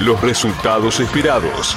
los resultados esperados.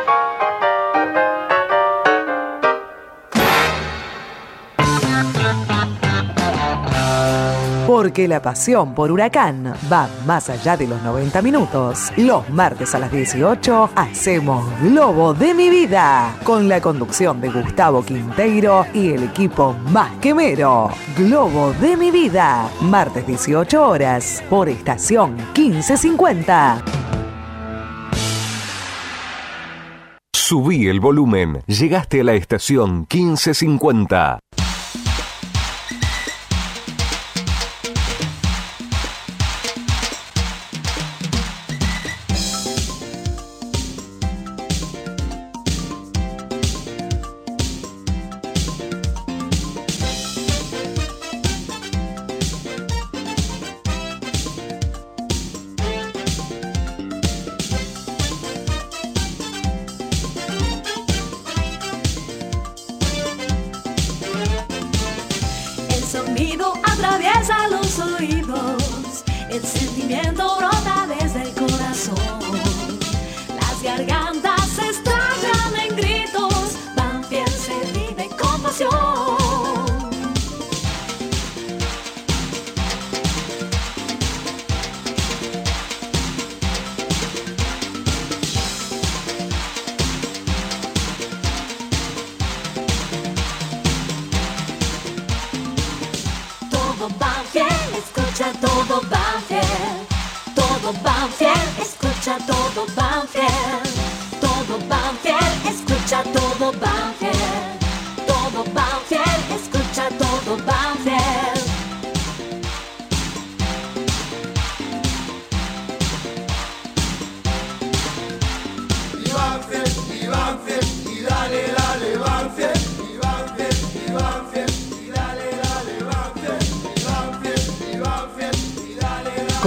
Porque la pasión por Huracán va más allá de los 90 minutos. Los martes a las 18 hacemos Globo de mi vida con la conducción de Gustavo Quinteiro y el equipo más quemero. Globo de mi vida, martes 18 horas por estación 1550. Subí el volumen. Llegaste a la estación 1550.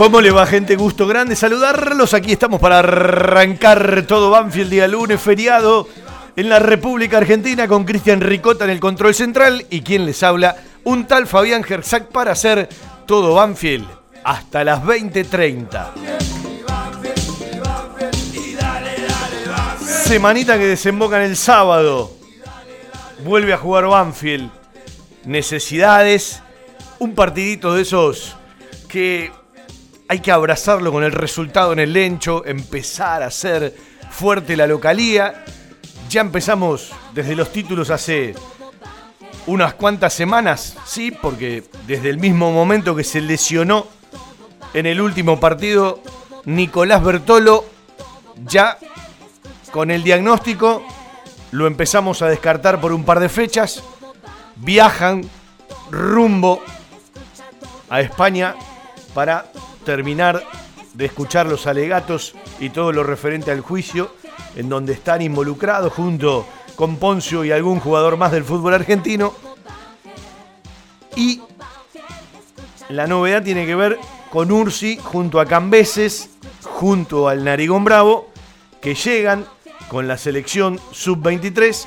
¿Cómo le va, gente? Gusto grande saludarlos. Aquí estamos para arrancar todo Banfield día lunes, feriado en la República Argentina con Cristian Ricota en el control central y quien les habla, un tal Fabián Gersac para hacer todo Banfield hasta las 20:30. Semanita que desemboca en el sábado. Vuelve a jugar Banfield. Necesidades. Un partidito de esos que hay que abrazarlo con el resultado en el lencho, empezar a hacer fuerte la localía. Ya empezamos desde los títulos hace unas cuantas semanas, sí, porque desde el mismo momento que se lesionó en el último partido Nicolás Bertolo, ya con el diagnóstico lo empezamos a descartar por un par de fechas. Viajan rumbo a España para terminar de escuchar los alegatos y todo lo referente al juicio, en donde están involucrados junto con Poncio y algún jugador más del fútbol argentino. Y la novedad tiene que ver con Ursi junto a Cambeses, junto al Narigón Bravo, que llegan con la selección sub-23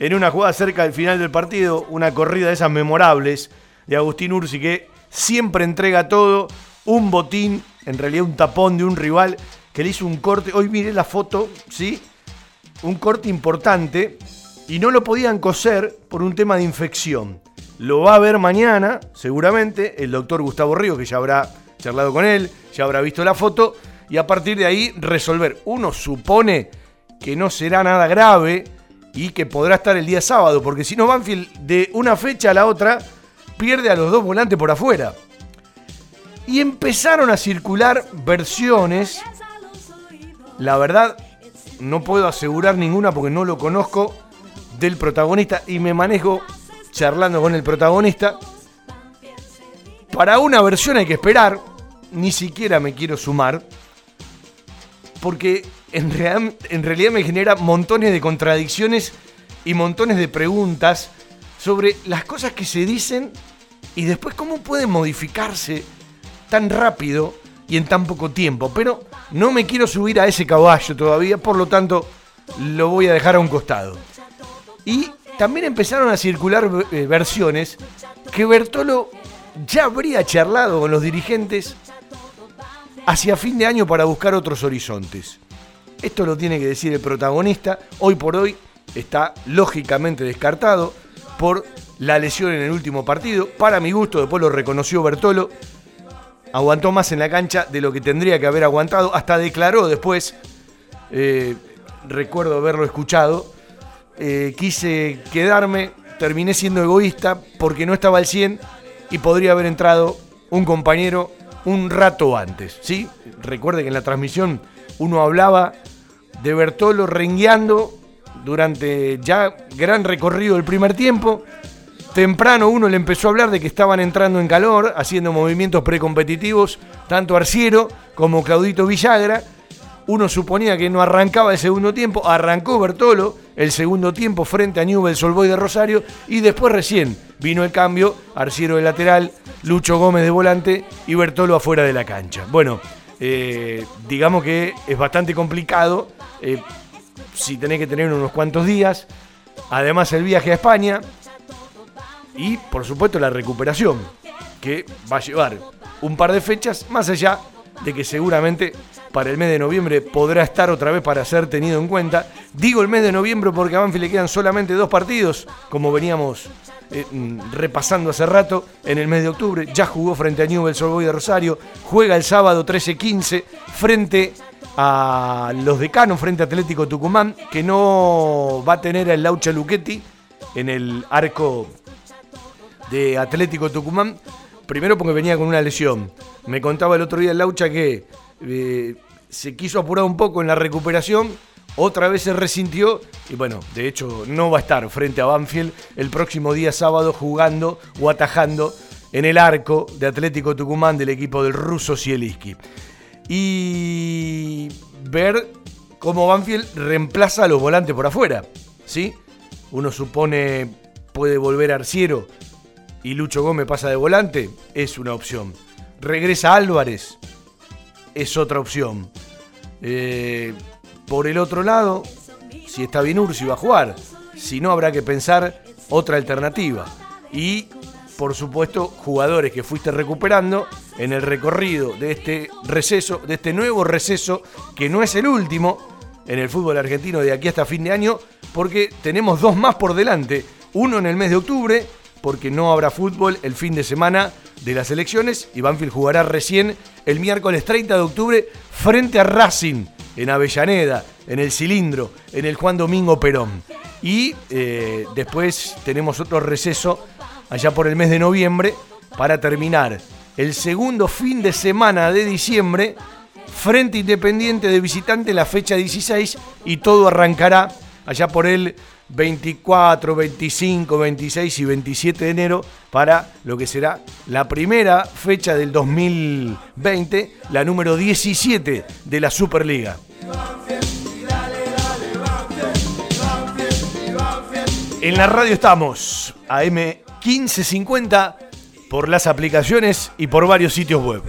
en una jugada cerca del final del partido, una corrida de esas memorables de Agustín Ursi que siempre entrega todo, un botín, en realidad un tapón de un rival que le hizo un corte. Hoy miré la foto, ¿sí? Un corte importante y no lo podían coser por un tema de infección. Lo va a ver mañana, seguramente, el doctor Gustavo Río, que ya habrá charlado con él, ya habrá visto la foto, y a partir de ahí resolver. Uno supone que no será nada grave y que podrá estar el día sábado, porque si no Banfield de una fecha a la otra pierde a los dos volantes por afuera. Y empezaron a circular versiones, la verdad no puedo asegurar ninguna porque no lo conozco, del protagonista y me manejo charlando con el protagonista. Para una versión hay que esperar, ni siquiera me quiero sumar, porque en, real- en realidad me genera montones de contradicciones y montones de preguntas sobre las cosas que se dicen y después cómo pueden modificarse tan rápido y en tan poco tiempo. Pero no me quiero subir a ese caballo todavía, por lo tanto lo voy a dejar a un costado. Y también empezaron a circular eh, versiones que Bertolo ya habría charlado con los dirigentes hacia fin de año para buscar otros horizontes. Esto lo tiene que decir el protagonista. Hoy por hoy está lógicamente descartado por la lesión en el último partido. Para mi gusto, después lo reconoció Bertolo. Aguantó más en la cancha de lo que tendría que haber aguantado. Hasta declaró después, eh, recuerdo haberlo escuchado, eh, quise quedarme, terminé siendo egoísta porque no estaba al 100 y podría haber entrado un compañero un rato antes. ¿sí? Recuerde que en la transmisión uno hablaba de Bertolo rengueando durante ya gran recorrido del primer tiempo. Temprano uno le empezó a hablar de que estaban entrando en calor, haciendo movimientos precompetitivos, tanto Arciero como Claudito Villagra. Uno suponía que no arrancaba el segundo tiempo, arrancó Bertolo el segundo tiempo frente a Newell's Old Boys de Rosario y después recién vino el cambio, Arciero de lateral, Lucho Gómez de volante y Bertolo afuera de la cancha. Bueno, eh, digamos que es bastante complicado eh, si tenés que tener unos cuantos días, además el viaje a España y por supuesto la recuperación que va a llevar un par de fechas más allá de que seguramente para el mes de noviembre podrá estar otra vez para ser tenido en cuenta. Digo el mes de noviembre porque a Banfield le quedan solamente dos partidos, como veníamos eh, mm, repasando hace rato, en el mes de octubre. Ya jugó frente a Newell's Old Boys de Rosario, juega el sábado 13-15 frente a los decanos, frente a Atlético Tucumán, que no va a tener al Laucha Luchetti en el arco de Atlético Tucumán. Primero porque venía con una lesión. Me contaba el otro día el Laucha que eh, se quiso apurar un poco en la recuperación. Otra vez se resintió y bueno, de hecho no va a estar frente a Banfield el próximo día sábado jugando o atajando en el arco de Atlético Tucumán del equipo del ruso Sieliski. Y ver cómo Banfield reemplaza a los volantes por afuera. ¿sí? Uno supone puede volver Arciero y Lucho Gómez pasa de volante, es una opción. Regresa Álvarez, es otra opción. Eh, por el otro lado, si está bien Ursi va a jugar. Si no, habrá que pensar otra alternativa. Y, por supuesto, jugadores que fuiste recuperando en el recorrido de este receso, de este nuevo receso, que no es el último en el fútbol argentino de aquí hasta fin de año, porque tenemos dos más por delante. Uno en el mes de octubre, porque no habrá fútbol el fin de semana de las elecciones y Banfield jugará recién el miércoles 30 de octubre frente a Racing en Avellaneda, en el Cilindro, en el Juan Domingo Perón. Y eh, después tenemos otro receso allá por el mes de noviembre para terminar el segundo fin de semana de diciembre frente Independiente de visitante la fecha 16 y todo arrancará allá por el 24, 25, 26 y 27 de enero para lo que será la primera fecha del 2020, la número 17 de la Superliga. En la radio estamos, AM 1550, por las aplicaciones y por varios sitios web.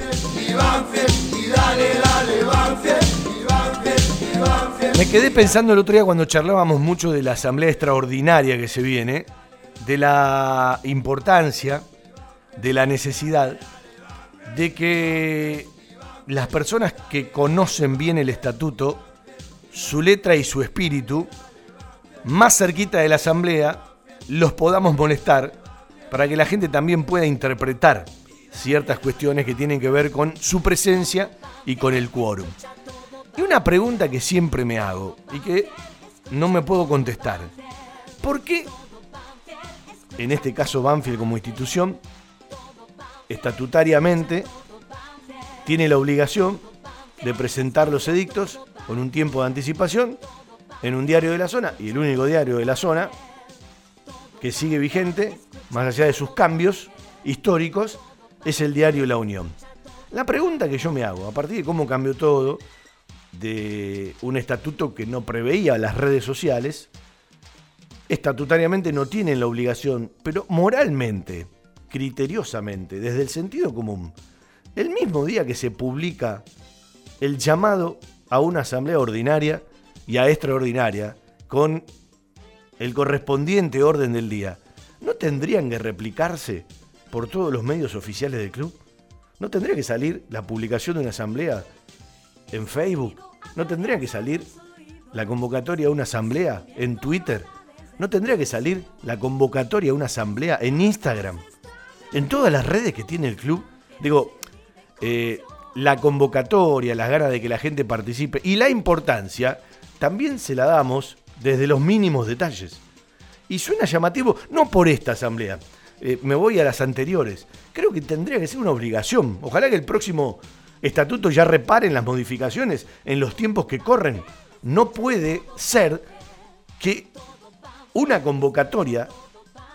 Me quedé pensando el otro día cuando charlábamos mucho de la asamblea extraordinaria que se viene, de la importancia, de la necesidad de que las personas que conocen bien el estatuto, su letra y su espíritu, más cerquita de la asamblea, los podamos molestar para que la gente también pueda interpretar ciertas cuestiones que tienen que ver con su presencia y con el quórum. Y una pregunta que siempre me hago y que no me puedo contestar. ¿Por qué, en este caso Banfield como institución, estatutariamente tiene la obligación de presentar los edictos con un tiempo de anticipación en un diario de la zona y el único diario de la zona que sigue vigente, más allá de sus cambios históricos, es el diario La Unión. La pregunta que yo me hago, a partir de cómo cambió todo, de un estatuto que no preveía las redes sociales, estatutariamente no tienen la obligación, pero moralmente, criteriosamente, desde el sentido común, el mismo día que se publica el llamado a una asamblea ordinaria y a extraordinaria con el correspondiente orden del día, ¿no tendrían que replicarse por todos los medios oficiales del club? ¿No tendría que salir la publicación de una asamblea en Facebook? ¿No tendría que salir la convocatoria a una asamblea en Twitter? ¿No tendría que salir la convocatoria a una asamblea en Instagram? En todas las redes que tiene el club. Digo, eh, la convocatoria, las ganas de que la gente participe y la importancia también se la damos desde los mínimos detalles. Y suena llamativo, no por esta asamblea, eh, me voy a las anteriores. Creo que tendría que ser una obligación. Ojalá que el próximo estatuto ya reparen las modificaciones en los tiempos que corren. No puede ser que una convocatoria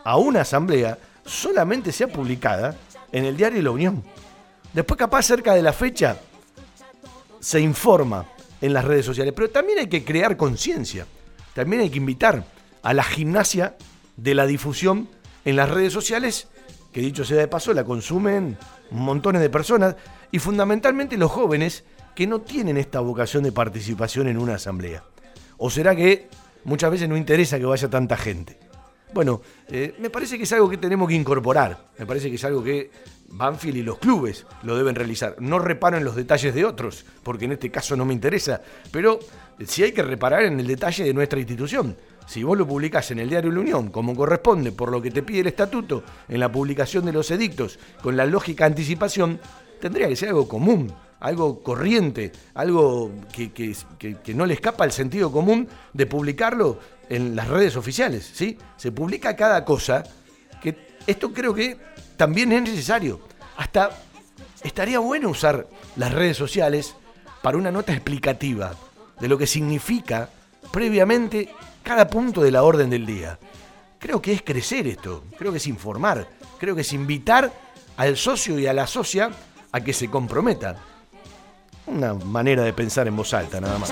a una asamblea solamente sea publicada en el diario La Unión. Después capaz cerca de la fecha se informa en las redes sociales, pero también hay que crear conciencia. También hay que invitar a la gimnasia de la difusión en las redes sociales, que dicho sea de paso, la consumen montones de personas y fundamentalmente los jóvenes que no tienen esta vocación de participación en una asamblea. ¿O será que muchas veces no interesa que vaya tanta gente? Bueno, eh, me parece que es algo que tenemos que incorporar, me parece que es algo que Banfield y los clubes lo deben realizar. No reparo en los detalles de otros, porque en este caso no me interesa, pero sí hay que reparar en el detalle de nuestra institución. Si vos lo publicás en el diario La Unión, como corresponde, por lo que te pide el estatuto, en la publicación de los edictos, con la lógica anticipación, tendría que ser algo común, algo corriente, algo que, no le escapa al sentido común de publicarlo en las redes oficiales. ¿sí? Se publica cada cosa, que esto creo que también es necesario. Hasta estaría bueno usar las redes sociales para una nota explicativa de lo que significa previamente cada punto de la orden del día. Creo que es crecer esto, creo que es informar, creo que es invitar al socio y a la socia a que se comprometa. Una manera de pensar en voz alta, nada más.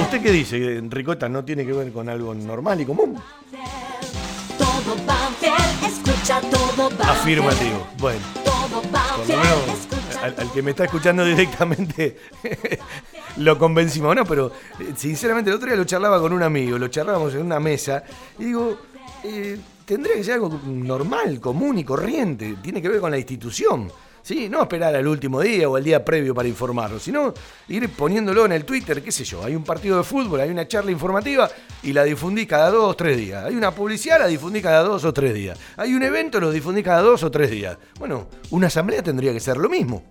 ¿Usted qué dice, Ricota? ¿No tiene que ver con algo normal y común? Afirmativo. Bueno, por lo menos al que me está escuchando directamente lo convencimos. No, pero eh, sinceramente el otro día lo charlaba con un amigo, lo charlábamos en una mesa y digo, eh, tendría que ser algo normal, común y corriente, tiene que ver con la institución. ¿Sí? No esperar al último día o al día previo para informarlo, sino ir poniéndolo en el Twitter, qué sé yo. Hay un partido de fútbol, hay una charla informativa y la difundí cada dos o tres días. Hay una publicidad, la difundí cada dos o tres días. Hay un evento, lo difundí cada dos o tres días. Bueno, una asamblea tendría que ser lo mismo.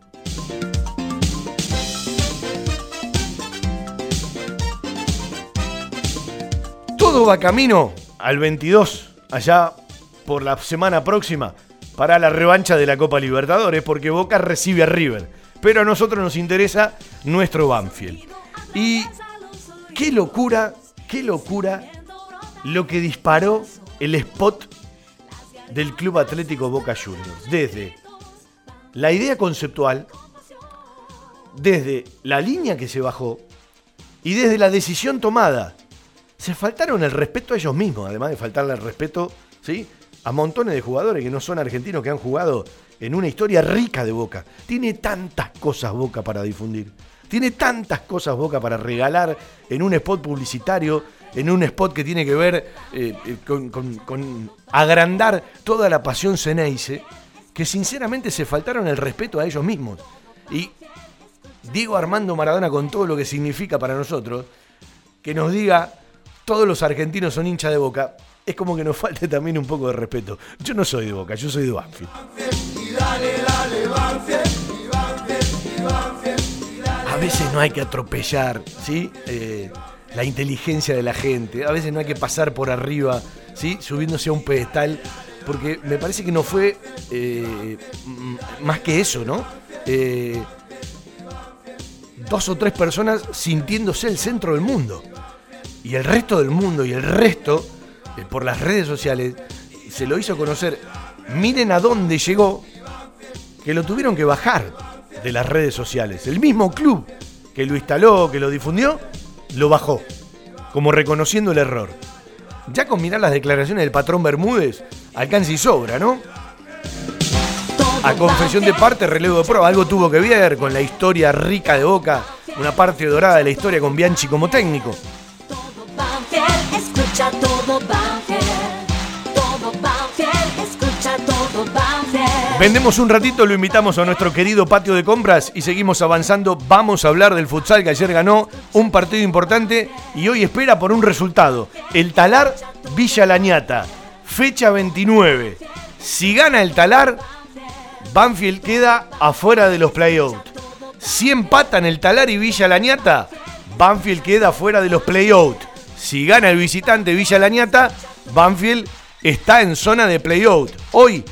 Todo va camino al 22, allá por la semana próxima, para la revancha de la Copa Libertadores, porque Boca recibe a River. Pero a nosotros nos interesa nuestro Banfield. Y qué locura, qué locura lo que disparó el spot del Club Atlético Boca Juniors. Desde la idea conceptual, desde la línea que se bajó y desde la decisión tomada se faltaron el respeto a ellos mismos, además de faltarle el respeto ¿sí? a montones de jugadores que no son argentinos, que han jugado en una historia rica de Boca. Tiene tantas cosas Boca para difundir. Tiene tantas cosas Boca para regalar en un spot publicitario, en un spot que tiene que ver eh, eh, con, con- agrandar toda la pasión Ceneice, que sinceramente se faltaron el respeto a ellos mismos. Y Diego Armando Maradona, con todo lo que significa para nosotros, que nos diga todos los argentinos son hinchas de boca, es como que nos falte también un poco de respeto. Yo no soy de boca, yo soy de Banfield. A veces no hay que atropellar, ¿sí? Eh, la inteligencia de la gente. A veces no hay que pasar por arriba, ¿sí? Subiéndose a un pedestal. Porque me parece que no fue eh, más que eso, ¿no? Eh, dos o tres personas sintiéndose el centro del mundo. Y el resto del mundo y el resto, eh, por las redes sociales, se lo hizo conocer. Miren a dónde llegó, que lo tuvieron que bajar de las redes sociales. El mismo club que lo instaló, que lo difundió, lo bajó, como reconociendo el error. Ya con mirar las declaraciones del patrón Bermúdez, alcanza y sobra, ¿no? A confesión de parte, relevo de prueba, algo tuvo que ver con la historia rica de Boca, una parte dorada de la historia con Bianchi como técnico. Escucha todo Banfield. Todo Banfield, escucha todo Banfield. Vendemos un ratito, lo invitamos a nuestro querido patio de compras y seguimos avanzando. Vamos a hablar del futsal que ayer ganó un partido importante y hoy espera por un resultado. El Talar Villa Lañata, fecha 29. Si gana el Talar, Banfield queda afuera de los playoffs. Si empatan el Talar y Villa Lañata, Banfield queda fuera de los playoffs. Si gana el visitante Villa Lañata, Banfield está en zona de playoffs. Hoy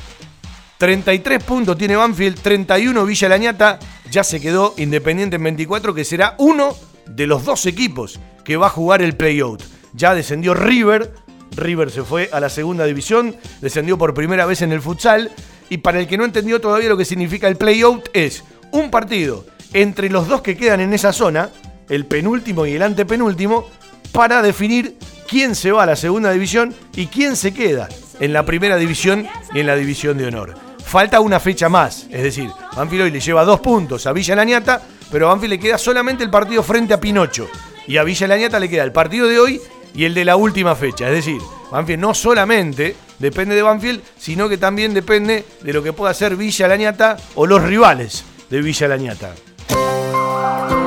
33 puntos tiene Banfield, 31 Villa Lañata. Ya se quedó Independiente en 24, que será uno de los dos equipos que va a jugar el playout. Ya descendió River. River se fue a la segunda división, descendió por primera vez en el futsal. Y para el que no entendió todavía lo que significa el playout, es un partido entre los dos que quedan en esa zona, el penúltimo y el antepenúltimo, para definir quién se va a la segunda división y quién se queda en la primera división y en la división de honor. Falta una fecha más, es decir, Banfield hoy le lleva dos puntos a Villa Lañata, pero a Banfield le queda solamente el partido frente a Pinocho. Y a Villa Lañata le queda el partido de hoy y el de la última fecha. Es decir, Banfield no solamente depende de Banfield, sino que también depende de lo que pueda hacer Villa Lañata o los rivales de Villa Lañata.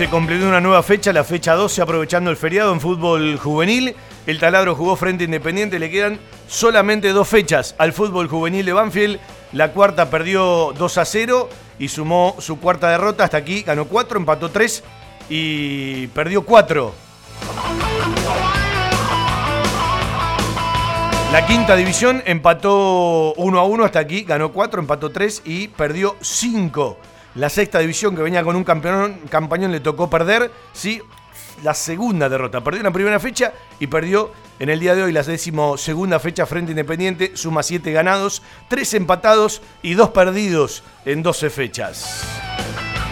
se completó una nueva fecha, la fecha 12, aprovechando el feriado en fútbol juvenil. El taladro jugó frente Independiente, le quedan solamente dos fechas al fútbol juvenil de Banfield. La cuarta perdió 2 a 0 y sumó su cuarta derrota. Hasta aquí ganó 4, empató 3 y perdió 4. La quinta división empató 1 a 1 hasta aquí, ganó 4, empató 3 y perdió 5. La sexta división que venía con un campeón, campañón le tocó perder, sí, la segunda derrota. Perdió en la primera fecha y perdió en el día de hoy la décimo segunda fecha frente Independiente, suma 7 ganados, 3 empatados y 2 perdidos en 12 fechas.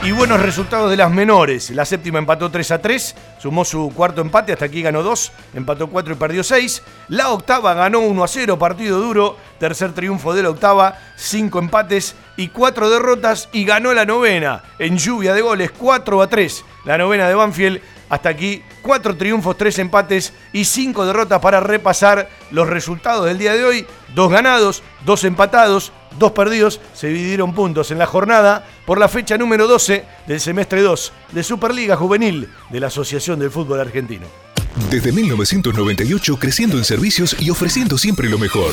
Y buenos resultados de las menores. La séptima empató 3 a 3, sumó su cuarto empate, hasta aquí ganó 2, empató 4 y perdió 6. La octava ganó 1 a 0, partido duro. Tercer triunfo de la octava, 5 empates y 4 derrotas y ganó la novena en lluvia de goles 4 a 3. La novena de Banfield Hasta aquí, cuatro triunfos, tres empates y cinco derrotas para repasar los resultados del día de hoy. Dos ganados, dos empatados, dos perdidos. Se dividieron puntos en la jornada por la fecha número 12 del semestre 2 de Superliga Juvenil de la Asociación del Fútbol Argentino. Desde 1998 creciendo en servicios y ofreciendo siempre lo mejor.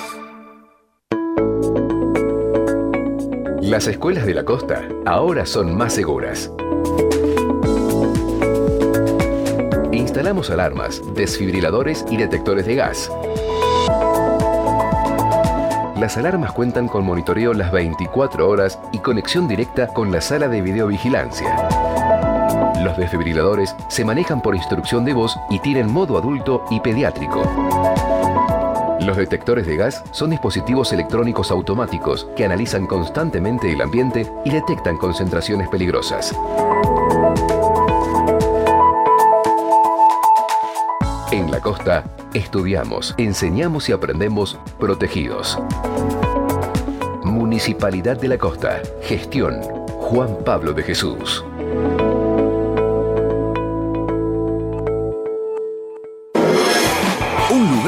Las escuelas de la costa ahora son más seguras. Instalamos alarmas, desfibriladores y detectores de gas. Las alarmas cuentan con monitoreo las 24 horas y conexión directa con la sala de videovigilancia. Los desfibriladores se manejan por instrucción de voz y tienen modo adulto y pediátrico. Los detectores de gas son dispositivos electrónicos automáticos que analizan constantemente el ambiente y detectan concentraciones peligrosas. En la costa, estudiamos, enseñamos y aprendemos protegidos. Municipalidad de la Costa. Gestión. Juan Pablo de Jesús.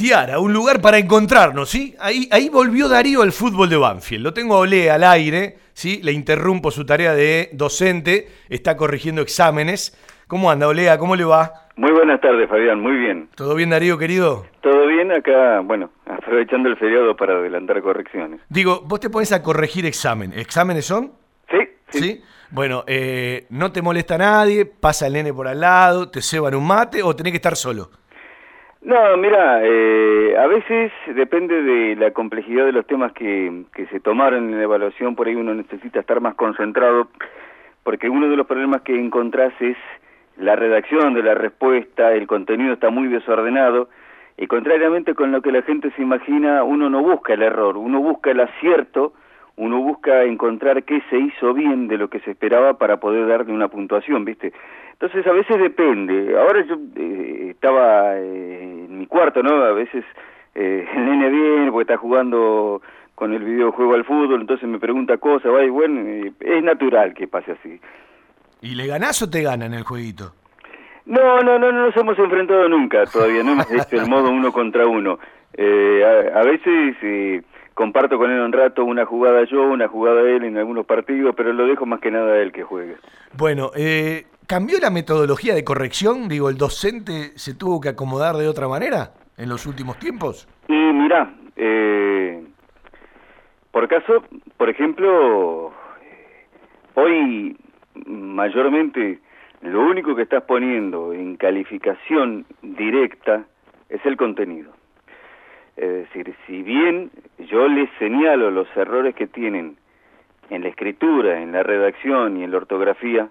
Tiara, un lugar para encontrarnos, ¿sí? Ahí, ahí volvió Darío al fútbol de Banfield. Lo tengo a Olé al aire, ¿sí? Le interrumpo su tarea de docente, está corrigiendo exámenes. ¿Cómo anda, Olea? ¿Cómo le va? Muy buenas tardes, Fabián, muy bien. ¿Todo bien, Darío, querido? Todo bien acá, bueno, aprovechando el feriado para adelantar correcciones. Digo, vos te pones a corregir examen. ¿Exámenes son? Sí, sí. ¿Sí? Bueno, eh, no te molesta nadie, pasa el nene por al lado, te ceban un mate o tenés que estar solo. No, mira, eh, a veces depende de la complejidad de los temas que, que se tomaron en la evaluación, por ahí uno necesita estar más concentrado, porque uno de los problemas que encontrás es la redacción de la respuesta, el contenido está muy desordenado, y contrariamente con lo que la gente se imagina, uno no busca el error, uno busca el acierto, uno busca encontrar qué se hizo bien de lo que se esperaba para poder darle una puntuación, ¿viste? Entonces a veces depende. Ahora yo eh, estaba eh, en mi cuarto, ¿no? A veces eh, el nene viene porque está jugando con el videojuego al fútbol, entonces me pregunta cosas, va y bueno, eh, es natural que pase así. ¿Y le ganás o te ganan el jueguito? No, no, no, no nos hemos enfrentado nunca todavía, no hemos hecho el modo uno contra uno. Eh, a, a veces eh, comparto con él un rato una jugada yo, una jugada él en algunos partidos, pero lo dejo más que nada a él que juegue. Bueno, eh, ¿cambió la metodología de corrección? Digo, ¿el docente se tuvo que acomodar de otra manera en los últimos tiempos? Y mira, eh, por caso, por ejemplo, hoy mayormente lo único que estás poniendo en calificación directa es el contenido. Es decir, si bien yo les señalo los errores que tienen en la escritura, en la redacción y en la ortografía,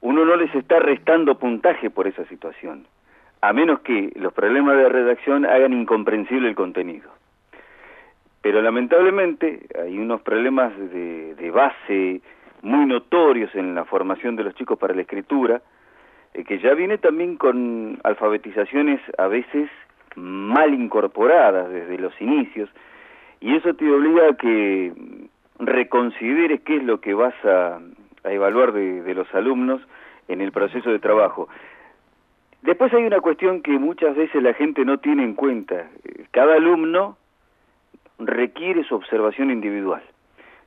uno no les está restando puntaje por esa situación, a menos que los problemas de redacción hagan incomprensible el contenido. Pero lamentablemente hay unos problemas de, base muy notorios en la formación de los chicos para la escritura, eh, que ya viene también con alfabetizaciones a veces mal incorporadas desde los inicios, y eso te obliga a que reconsideres qué es lo que vas a, a evaluar de, los alumnos en el proceso de trabajo. Después hay una cuestión que muchas veces la gente no tiene en cuenta. Cada alumno requiere su observación individual.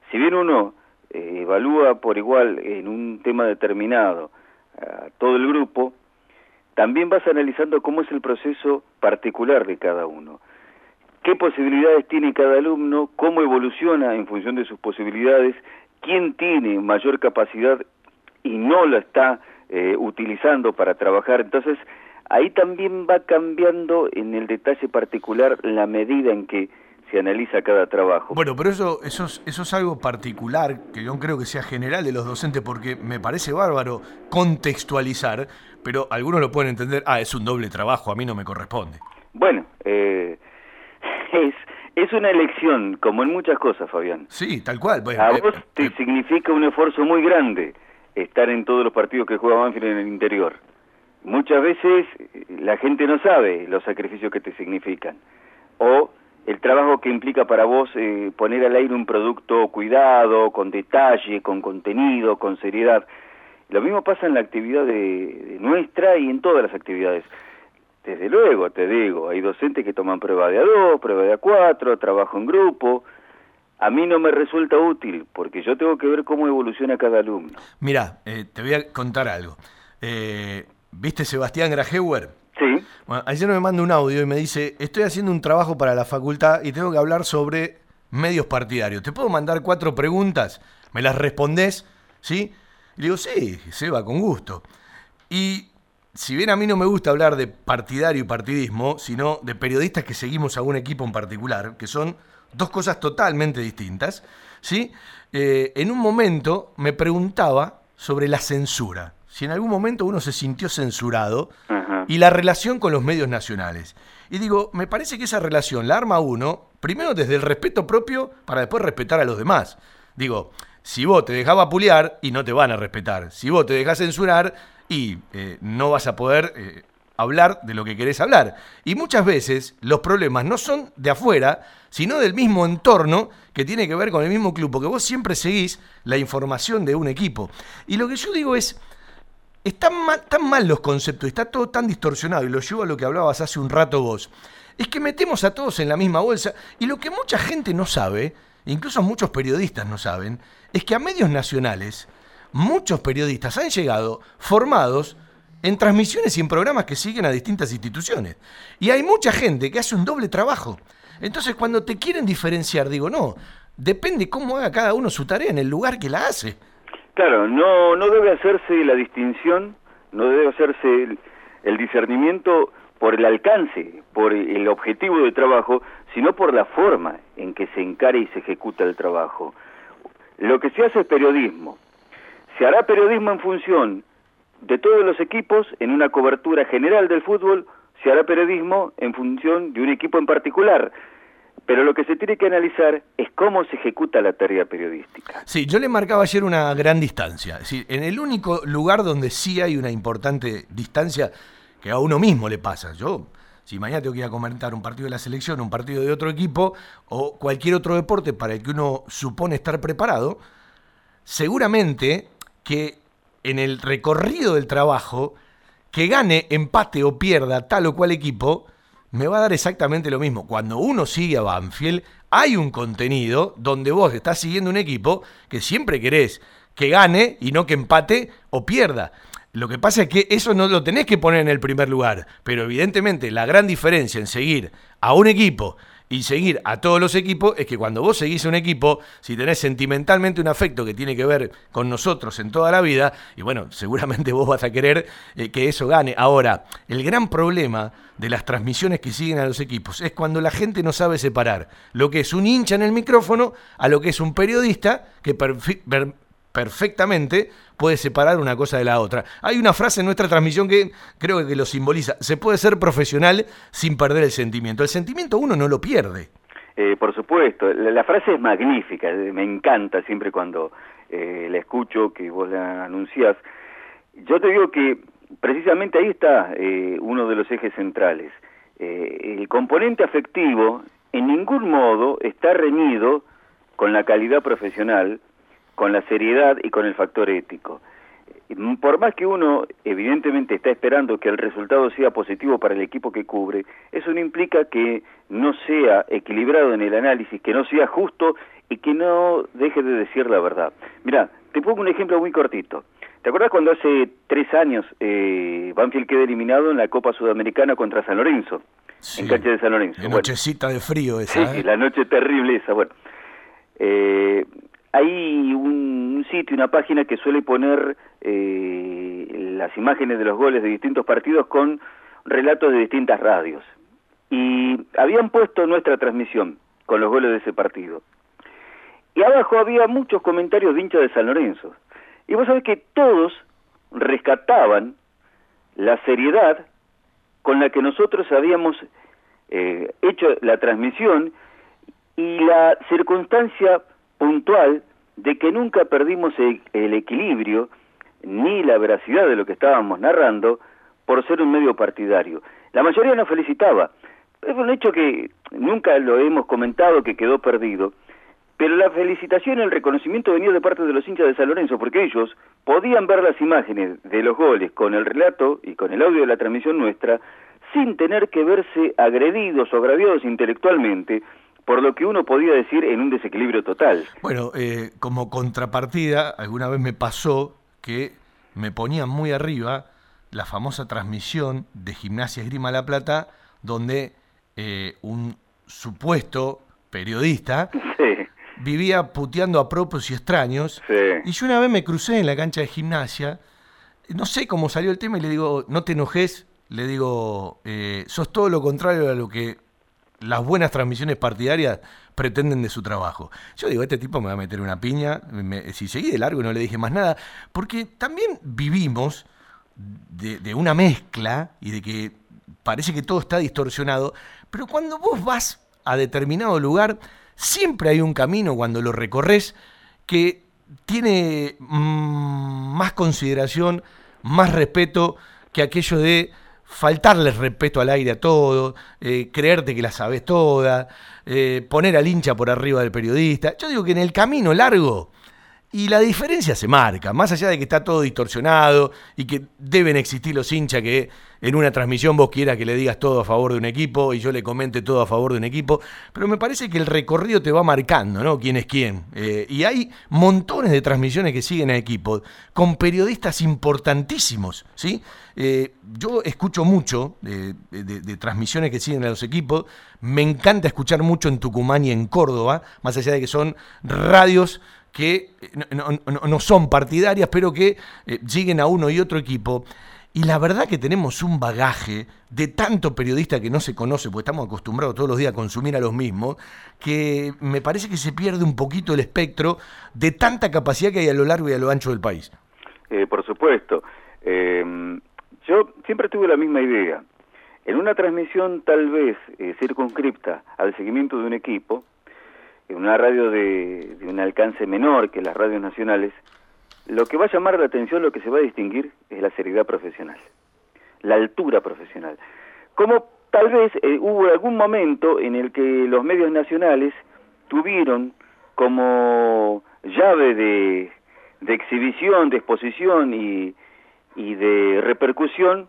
Si bien uno eh, evalúa por igual en un tema determinado a todo el grupo, también vas analizando cómo es el proceso particular de cada uno. qué posibilidades tiene cada alumno, cómo evoluciona en función de sus posibilidades, quién tiene mayor capacidad y no la está eh, utilizando para trabajar. Entonces, ahí también va cambiando en el detalle particular la medida en que se analiza cada trabajo. Bueno, pero eso, eso, es, eso es algo particular, que yo creo que sea general de los docentes, porque me parece bárbaro contextualizar, pero algunos lo pueden entender, ah, es un doble trabajo, a mí no me corresponde. Bueno, eh, es, es una elección, como en muchas cosas, Fabián. Sí, tal cual. Bueno, A eh, vos te eh, significa un esfuerzo muy grande estar en todos los partidos que juega Banfield en el interior. Muchas veces eh, la gente no sabe los sacrificios que te significan. O el trabajo que implica para vos eh, poner al aire un producto cuidado, con detalle, con contenido, con seriedad. Lo mismo pasa en la actividad de, de nuestra y en todas las actividades. Desde luego, te digo, hay docentes que toman prueba de A2, prueba de A4, trabajo en grupo. A mí no me resulta útil porque yo tengo que ver cómo evoluciona cada alumno. Mirá, eh, te voy a contar algo. Eh, ¿Viste Sebastián Grajewer? Sí, Bueno, ayer me manda un audio y me dice, estoy haciendo un trabajo para la facultad y tengo que hablar sobre medios partidarios. ¿Te puedo mandar cuatro preguntas? ¿Me las respondés? ¿Sí? Y le digo, sí, Seba, con gusto. Y si bien a mí no me gusta hablar de partidario y partidismo, sino de periodistas que seguimos a un equipo en particular, que son dos cosas totalmente distintas, ¿sí? Eh, en un momento me preguntaba sobre la censura. Si en algún momento uno se sintió censurado y la relación con los medios nacionales. Y digo, me parece que esa relación la arma uno, primero desde el respeto propio, para después respetar a los demás. Digo, si vos te dejás vapulear y no te van a respetar. Si vos te dejás censurar y eh, no vas a poder eh, hablar de lo que querés hablar. Y muchas veces los problemas no son de afuera, sino del mismo entorno que tiene que ver con el mismo club, porque vos siempre seguís la información de un equipo. Y lo que yo digo es, están mal, tan mal los conceptos, está todo tan distorsionado, y lo llevo a lo que hablabas hace un rato vos, es que metemos a todos en la misma bolsa, y lo que mucha gente no sabe, incluso muchos periodistas no saben, es que a medios nacionales, muchos periodistas han llegado formados en transmisiones y en programas que siguen a distintas instituciones. Y hay mucha gente que hace un doble trabajo. Entonces, cuando te quieren diferenciar, digo, no, depende cómo haga cada uno su tarea en el lugar que la hace. Claro, no, no debe hacerse la distinción, no debe hacerse el, el discernimiento por el alcance, por el objetivo de trabajo, sino por la forma en que se encara y se ejecuta el trabajo. Lo que se hace es periodismo. Se hará periodismo en función de todos los equipos en una cobertura general del fútbol, se hará periodismo en función de un equipo en particular. Pero lo que se tiene que analizar es cómo se ejecuta la tarea periodística. Sí, yo le marcaba ayer una gran distancia. Es decir, en el único lugar donde sí hay una importante distancia que a uno mismo le pasa. Yo, si mañana tengo que ir a comentar un partido de la selección, un partido de otro equipo o cualquier otro deporte para el que uno supone estar preparado, seguramente que en el recorrido del trabajo, que gane, empate o pierda tal o cual equipo, me va a dar exactamente lo mismo. Cuando uno sigue a Banfield, hay un contenido donde vos estás siguiendo un equipo que siempre querés que gane y no que empate o pierda. Lo que pasa es que eso no lo tenés que poner en el primer lugar, pero evidentemente la gran diferencia en seguir a un equipo y seguir a todos los equipos es que cuando vos seguís a un equipo, si tenés sentimentalmente un afecto que tiene que ver con nosotros en toda la vida, y bueno, seguramente vos vas a querer eh, que eso gane. Ahora, el gran problema de las transmisiones que siguen a los equipos es cuando la gente no sabe separar lo que es un hincha en el micrófono a lo que es un periodista que per- perfectamente puede separar una cosa de la otra. Hay una frase en nuestra transmisión que creo que lo simboliza. Se puede ser profesional sin perder el sentimiento. El sentimiento uno no lo pierde. Eh, por supuesto, la, frase es magnífica, me encanta siempre cuando eh, la escucho, que vos la anunciás. Yo te digo que precisamente ahí está eh, uno de los ejes centrales. El componente afectivo en ningún modo está reñido con la calidad profesional, con la seriedad y con el factor ético. Mm, Por más que uno evidentemente está esperando que el resultado sea positivo para el equipo que cubre, eso no implica que no sea equilibrado en el análisis, que no sea justo y que no deje de decir la verdad. Mira, te pongo un ejemplo muy cortito. ¿Te acuerdas cuando hace tres años eh, Banfield queda eliminado en la Copa Sudamericana contra San Lorenzo? Sí. en cancha de San Lorenzo. Bueno, nochecita de frío sí, esa. ¿eh? la noche terrible esa. Bueno, eh, hay un, un sitio, una página que suele poner eh, las imágenes de los goles de distintos partidos con relatos de distintas radios. Y habían puesto nuestra transmisión con los goles de ese partido. Y abajo había muchos comentarios de hinchas de San Lorenzo. Y vos sabés que todos rescataban la seriedad con la que nosotros habíamos eh, hecho la transmisión y la circunstancia puntual de que nunca perdimos el, el equilibrio ni la veracidad de lo que estábamos narrando por ser un medio partidario. La mayoría nos felicitaba. Es un hecho que nunca lo hemos comentado, que quedó perdido, pero la felicitación y el reconocimiento venía de parte de los hinchas de San Lorenzo, porque ellos podían ver las imágenes de los goles con el relato y con el audio de la transmisión nuestra, sin tener que verse agredidos o agraviados intelectualmente por lo que uno podía decir en un desequilibrio total. Bueno, eh, como contrapartida, alguna vez me pasó que me ponían muy arriba la famosa transmisión de Gimnasia Esgrima La Plata, donde eh, un supuesto periodista Sí, vivía puteando a propios y extraños. sí. Y yo una vez me crucé en la cancha de gimnasia, no sé cómo salió el tema y le digo, no te enojes, le digo, eh, sos todo lo contrario a lo que las buenas transmisiones partidarias pretenden de su trabajo. Yo digo, este tipo me va a meter una piña, si seguí de largo no le dije más nada, porque también vivimos de, de una mezcla y de que parece que todo está distorsionado, pero cuando vos vas a determinado lugar, siempre hay un camino cuando lo recorres que tiene mm, más consideración, más respeto que aquello de faltarle respeto al aire a todo, eh, creerte que la sabes toda, eh, poner al hincha por arriba del periodista. Yo digo que en el camino largo, y la diferencia se marca, más allá de que está todo distorsionado y que deben existir los hinchas que en una transmisión vos quieras que le digas todo a favor de un equipo y yo le comente todo a favor de un equipo, pero me parece que el recorrido te va marcando, ¿no? ¿Quién es quién? Eh, y hay montones de transmisiones que siguen a equipos con periodistas importantísimos, ¿sí? Eh, yo escucho mucho de, de- transmisiones que siguen a los equipos, me encanta escuchar mucho en Tucumán y en Córdoba, más allá de que son radios que eh, no, son partidarias, pero que eh, lleguen a uno y otro equipo. Y la verdad que tenemos un bagaje de tanto periodista que no se conoce, porque estamos acostumbrados todos los días a consumir a los mismos, que me parece que se pierde un poquito el espectro de tanta capacidad que hay a lo largo y a lo ancho del país. Eh, por supuesto. Eh, yo siempre tuve la misma idea. En una transmisión tal vez eh, circunscripta al seguimiento de un equipo, en una radio de, de un alcance menor que las radios nacionales, lo que va a llamar la atención, lo que se va a distinguir es la seriedad profesional, la altura profesional. Como tal vez eh, hubo algún momento en el que los medios nacionales tuvieron como llave de, de exhibición, de exposición y, y de repercusión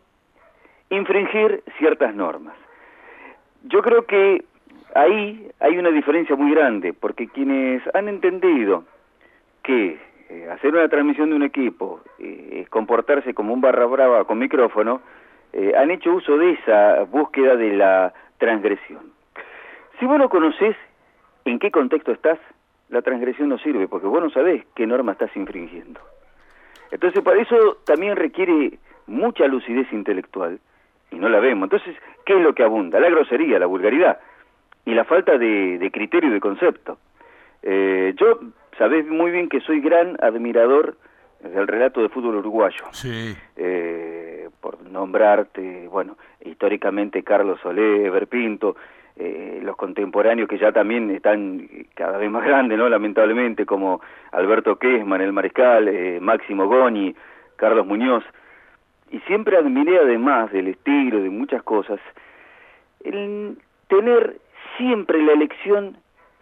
infringir ciertas normas. Yo creo que ahí hay una diferencia muy grande, porque quienes han entendido que eh, hacer una transmisión de un equipo eh, es comportarse como un barra brava con micrófono, eh, han hecho uso de esa búsqueda de la transgresión. Si vos no conocés en qué contexto estás, la transgresión no sirve, porque vos no sabés qué norma estás infringiendo. Entonces, para eso también requiere mucha lucidez intelectual, y no la vemos. Entonces, ¿qué es lo que abunda? La grosería, la vulgaridad, y la falta de, de criterio y de concepto. Eh, yo, sabés muy bien que soy gran admirador del relato de fútbol uruguayo. Sí. Eh, por nombrarte, bueno, históricamente Carlos Solé, Eber Pinto, eh, los contemporáneos que ya también están cada vez más grandes, ¿no? Lamentablemente, como Alberto Quesman, el Mariscal, eh, Máximo Goñi, Carlos Muñoz. Y siempre admiré, además del estilo, de muchas cosas, el tener siempre la elección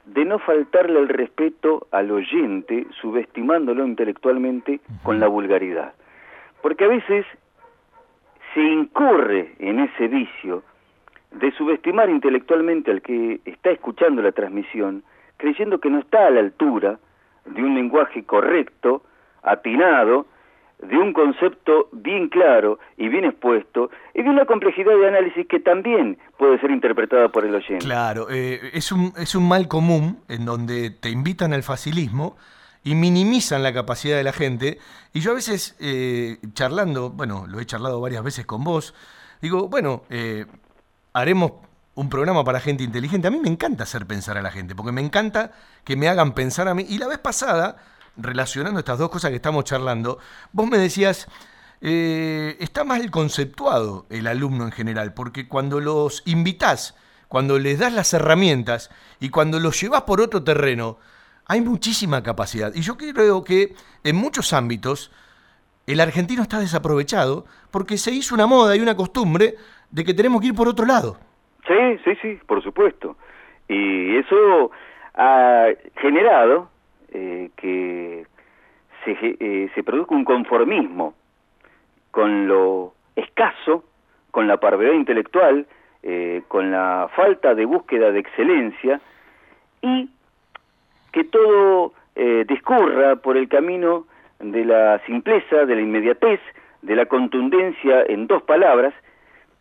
de no faltarle el respeto al oyente, subestimándolo intelectualmente con la vulgaridad. Porque a veces se incurre en ese vicio de subestimar intelectualmente al que está escuchando la transmisión, creyendo que no está a la altura de un lenguaje correcto, atinado, de un concepto bien claro y bien expuesto y de una complejidad de análisis que también puede ser interpretada por el oyente. Claro, eh, es, un, es un mal común en donde te invitan al facilismo y minimizan la capacidad de la gente. Y yo a veces, eh, charlando, bueno, lo he charlado varias veces con vos, digo, bueno, eh, haremos un programa para gente inteligente. A mí me encanta hacer pensar a la gente, porque me encanta que me hagan pensar a mí. Y la vez pasada, relacionando estas dos cosas que estamos charlando, vos me decías, eh, está mal conceptuado el alumno en general, porque cuando los invitás, cuando les das las herramientas y cuando los llevas por otro terreno, hay muchísima capacidad. Y yo creo que en muchos ámbitos el argentino está desaprovechado porque se hizo una moda y una costumbre de que tenemos que ir por otro lado. Sí, sí, sí, por supuesto. Y eso ha generado eh, que se, eh, se produzca un conformismo con lo escaso, con la parvedad intelectual, eh, con la falta de búsqueda de excelencia y que todo eh, discurra por el camino de la simpleza, de la inmediatez, de la contundencia en dos palabras,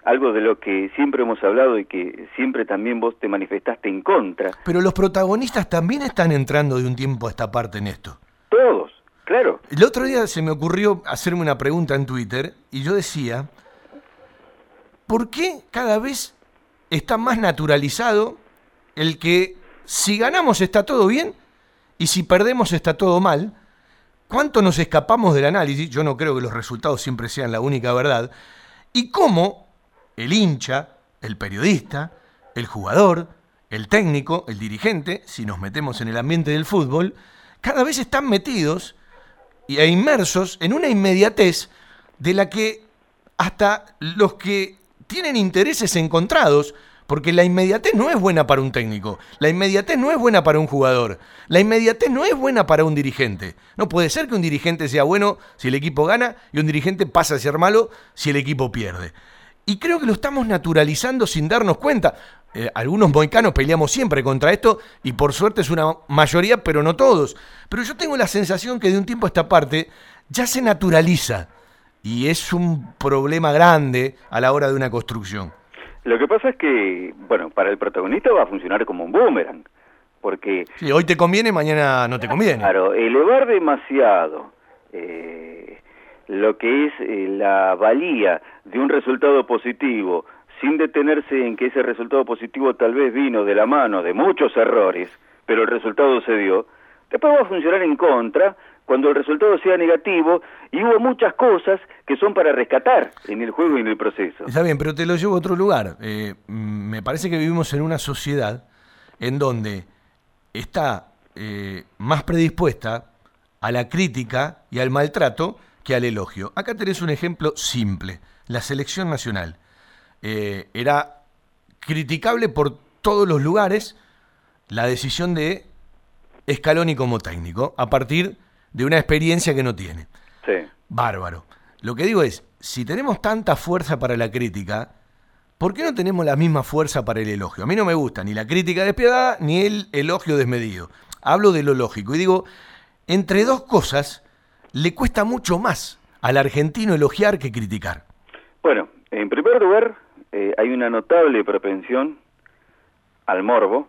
algo de lo que siempre hemos hablado y que siempre también vos te manifestaste en contra. Pero los protagonistas también están entrando de un tiempo a esta parte en esto. Todos, claro. El otro día se me ocurrió hacerme una pregunta en Twitter y yo decía, ¿por qué cada vez está más naturalizado el que si ganamos está todo bien y si perdemos está todo mal? ¿Cuánto nos escapamos del análisis? Yo no creo que los resultados siempre sean la única verdad. Y cómo el hincha, el periodista, el jugador, el técnico, el dirigente, si nos metemos en el ambiente del fútbol, cada vez están metidos e inmersos en una inmediatez de la que hasta los que tienen intereses encontrados, porque la inmediatez no es buena para un técnico, la inmediatez no es buena para un jugador, la inmediatez no es buena para un dirigente. No puede ser que un dirigente sea bueno si el equipo gana y un dirigente pasa a ser malo si el equipo pierde. Y creo que lo estamos naturalizando sin darnos cuenta. Eh, algunos moicanos peleamos siempre contra esto y por suerte es una mayoría, pero no todos. Pero yo tengo la sensación que de un tiempo a esta parte ya se naturaliza y es un problema grande a la hora de una construcción. Lo que pasa es que, bueno, para el protagonista va a funcionar como un boomerang, porque Sí, hoy te conviene, mañana no te conviene. Claro, elevar demasiado eh, lo que es eh, la valía de un resultado positivo, sin detenerse en que ese resultado positivo tal vez vino de la mano de muchos errores, pero el resultado se dio, después va a funcionar en contra cuando el resultado sea negativo y hubo muchas cosas que son para rescatar en el juego y en el proceso. Está bien, pero te lo llevo a otro lugar. Eh, me parece que vivimos en una sociedad en donde está eh, más predispuesta a la crítica y al maltrato que al elogio. Acá tenés un ejemplo simple. La selección nacional. Eh, era criticable por todos los lugares la decisión de Scaloni como técnico, a partir de una experiencia que no tiene. Sí. Bárbaro. Lo que digo es, si tenemos tanta fuerza para la crítica, ¿por qué no tenemos la misma fuerza para el elogio? A mí no me gusta ni la crítica despiadada ni el elogio desmedido. Hablo de lo lógico y digo, entre dos cosas, le cuesta mucho más al argentino elogiar que criticar. Bueno, en primer lugar, eh, hay una notable propensión al morbo,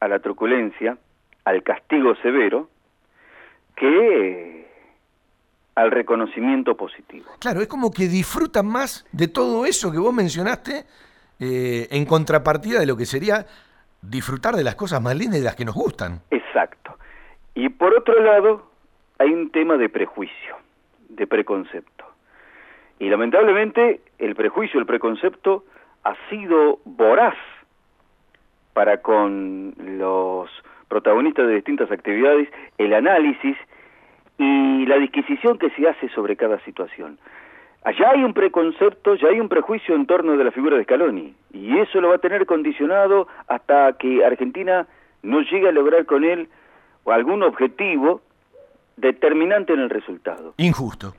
a la truculencia, al castigo severo, que eh, al reconocimiento positivo. Claro, es como que disfrutan más de todo eso que vos mencionaste eh, en contrapartida de lo que sería disfrutar de las cosas más lindas y de las que nos gustan. Exacto. Y por otro lado, hay un tema de prejuicio, de preconcepto. Y lamentablemente el prejuicio, el preconcepto ha sido voraz para con los protagonistas de distintas actividades, el análisis y la disquisición que se hace sobre cada situación. Allá hay un preconcepto, ya hay un prejuicio en torno de la figura de Scaloni, y eso lo va a tener condicionado hasta que Argentina no llegue a lograr con él algún objetivo determinante en el resultado. Injusto.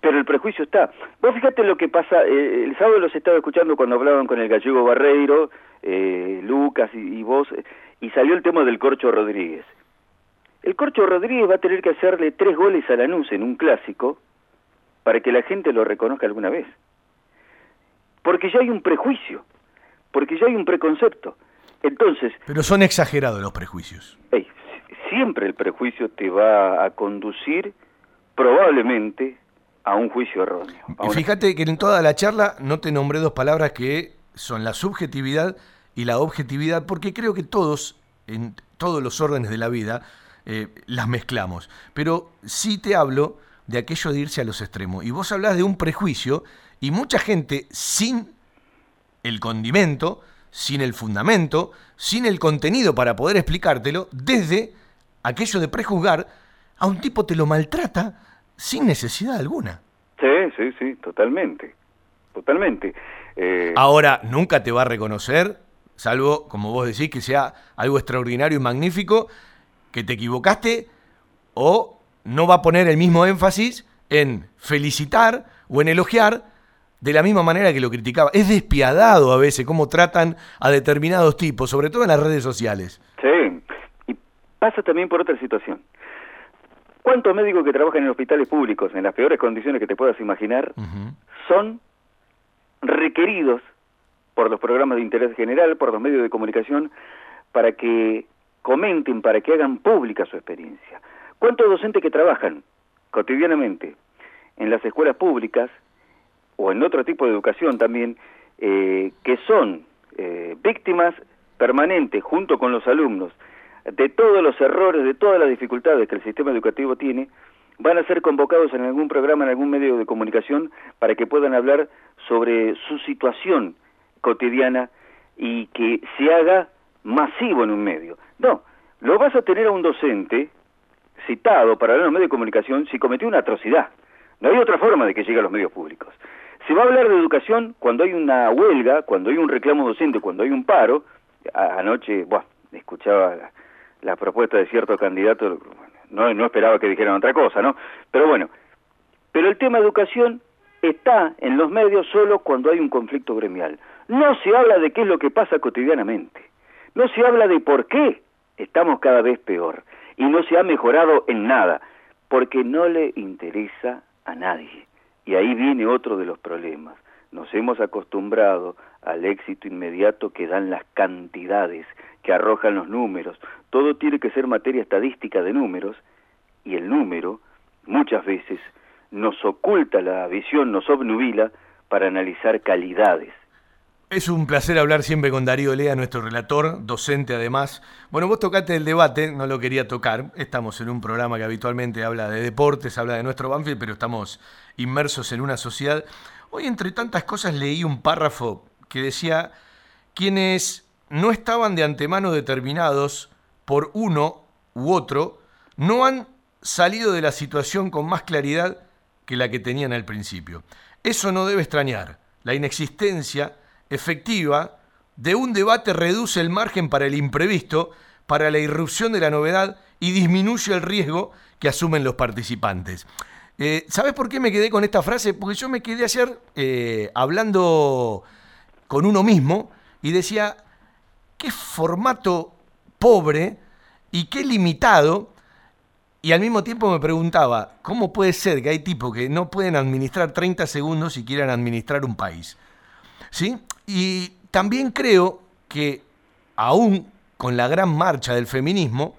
Pero el prejuicio está. Vos fíjate lo que pasa, eh, el sábado los estaba escuchando cuando hablaban con el gallego Barreiro, eh, Lucas y, y vos, y salió el tema del Corcho Rodríguez. El Corcho Rodríguez va a tener que hacerle tres goles a Lanús en un clásico para que la gente lo reconozca alguna vez. Porque ya hay un prejuicio, porque ya hay un preconcepto. Entonces, Pero son exagerados los prejuicios. Ey, si- siempre el prejuicio te va a conducir probablemente a un juicio erróneo. Y una- fíjate que en toda la charla no te nombré dos palabras que son la subjetividad y la objetividad, porque creo que todos, en todos los órdenes de la vida, eh, las mezclamos. Pero sí te hablo de aquello de irse a los extremos. Y vos hablas de un prejuicio y mucha gente sin el condimento, sin el fundamento, sin el contenido para poder explicártelo, desde aquello de prejuzgar, a un tipo te lo maltrata sin necesidad alguna. Sí, sí, sí, totalmente. Totalmente. Eh, Ahora, nunca te va a reconocer, salvo, como vos decís, que sea algo extraordinario y magnífico, que te equivocaste, o no va a poner el mismo énfasis en felicitar o en elogiar de la misma manera que lo criticaba. Es despiadado a veces cómo tratan a determinados tipos, sobre todo en las redes sociales. Sí, y pasa también por otra situación. ¿Cuántos médicos que trabajan en hospitales públicos, en las peores condiciones que te puedas imaginar, son requeridos por los programas de interés general, por los medios de comunicación, para que comenten, para que hagan pública su experiencia? ¿Cuántos docentes que trabajan cotidianamente en las escuelas públicas o en otro tipo de educación también, eh, que son eh, víctimas permanentes junto con los alumnos de todos los errores, de todas las dificultades que el sistema educativo tiene, van a ser convocados en algún programa, en algún medio de comunicación, para que puedan hablar sobre su situación cotidiana y que se haga masivo en un medio. No, lo vas a tener a un docente citado para hablar en un medio de comunicación si cometió una atrocidad. No hay otra forma de que llegue a los medios públicos. Se va a hablar de educación cuando hay una huelga, cuando hay un reclamo docente, cuando hay un paro. Anoche, escuchaba la, la propuesta de cierto candidato, no, no esperaba que dijeran otra cosa, ¿no? Pero bueno, pero el tema educación está en los medios solo cuando hay un conflicto gremial. No se habla de qué es lo que pasa cotidianamente. No se habla de por qué estamos cada vez peor. Y no se ha mejorado en nada. Porque no le interesa a nadie. Y ahí viene otro de los problemas. Nos hemos acostumbrado al éxito inmediato que dan las cantidades, que arrojan los números. Todo tiene que ser materia estadística de números y el número muchas veces nos oculta la visión, nos obnubila para analizar calidades. Es un placer hablar siempre con Darío Lea, nuestro relator, docente además. Bueno, vos tocaste el debate, no lo quería tocar. Estamos en un programa que habitualmente habla de deportes, habla de nuestro Banfield, pero estamos inmersos en una sociedad. Hoy, entre tantas cosas, leí un párrafo que decía, quienes no estaban de antemano determinados por uno u otro, no han salido de la situación con más claridad que la que tenían al principio. Eso no debe extrañar. La inexistencia efectiva de un debate reduce el margen para el imprevisto, para la irrupción de la novedad y disminuye el riesgo que asumen los participantes. Eh, ¿Sabes por qué me quedé con esta frase? Porque yo me quedé ayer eh, hablando con uno mismo y decía, qué formato pobre y qué limitado. Y al mismo tiempo me preguntaba, ¿cómo puede ser que hay tipos que no pueden administrar 30 segundos y quieran administrar un país? ¿Sí? Y también creo que aún con la gran marcha del feminismo,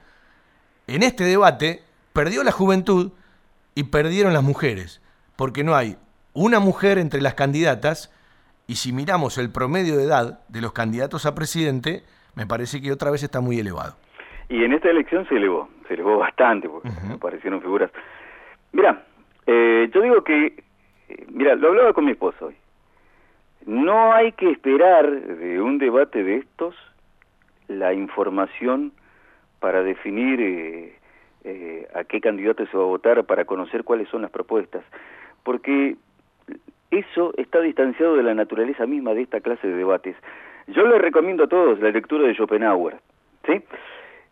en este debate perdió la juventud y perdieron las mujeres, porque no hay una mujer entre las candidatas y si miramos el promedio de edad de los candidatos a presidente, me parece que otra vez está muy elevado. Y en esta elección se elevó, se elevó bastante, porque aparecieron figuras. Mira, eh, yo digo que, eh, mira, lo hablaba con mi esposo hoy. No hay que esperar de un debate de estos la información para definir eh, eh, a qué candidato se va a votar, para conocer cuáles son las propuestas, porque eso está distanciado de la naturaleza misma de esta clase de debates. Yo les recomiendo a todos la lectura de Schopenhauer, ¿sí?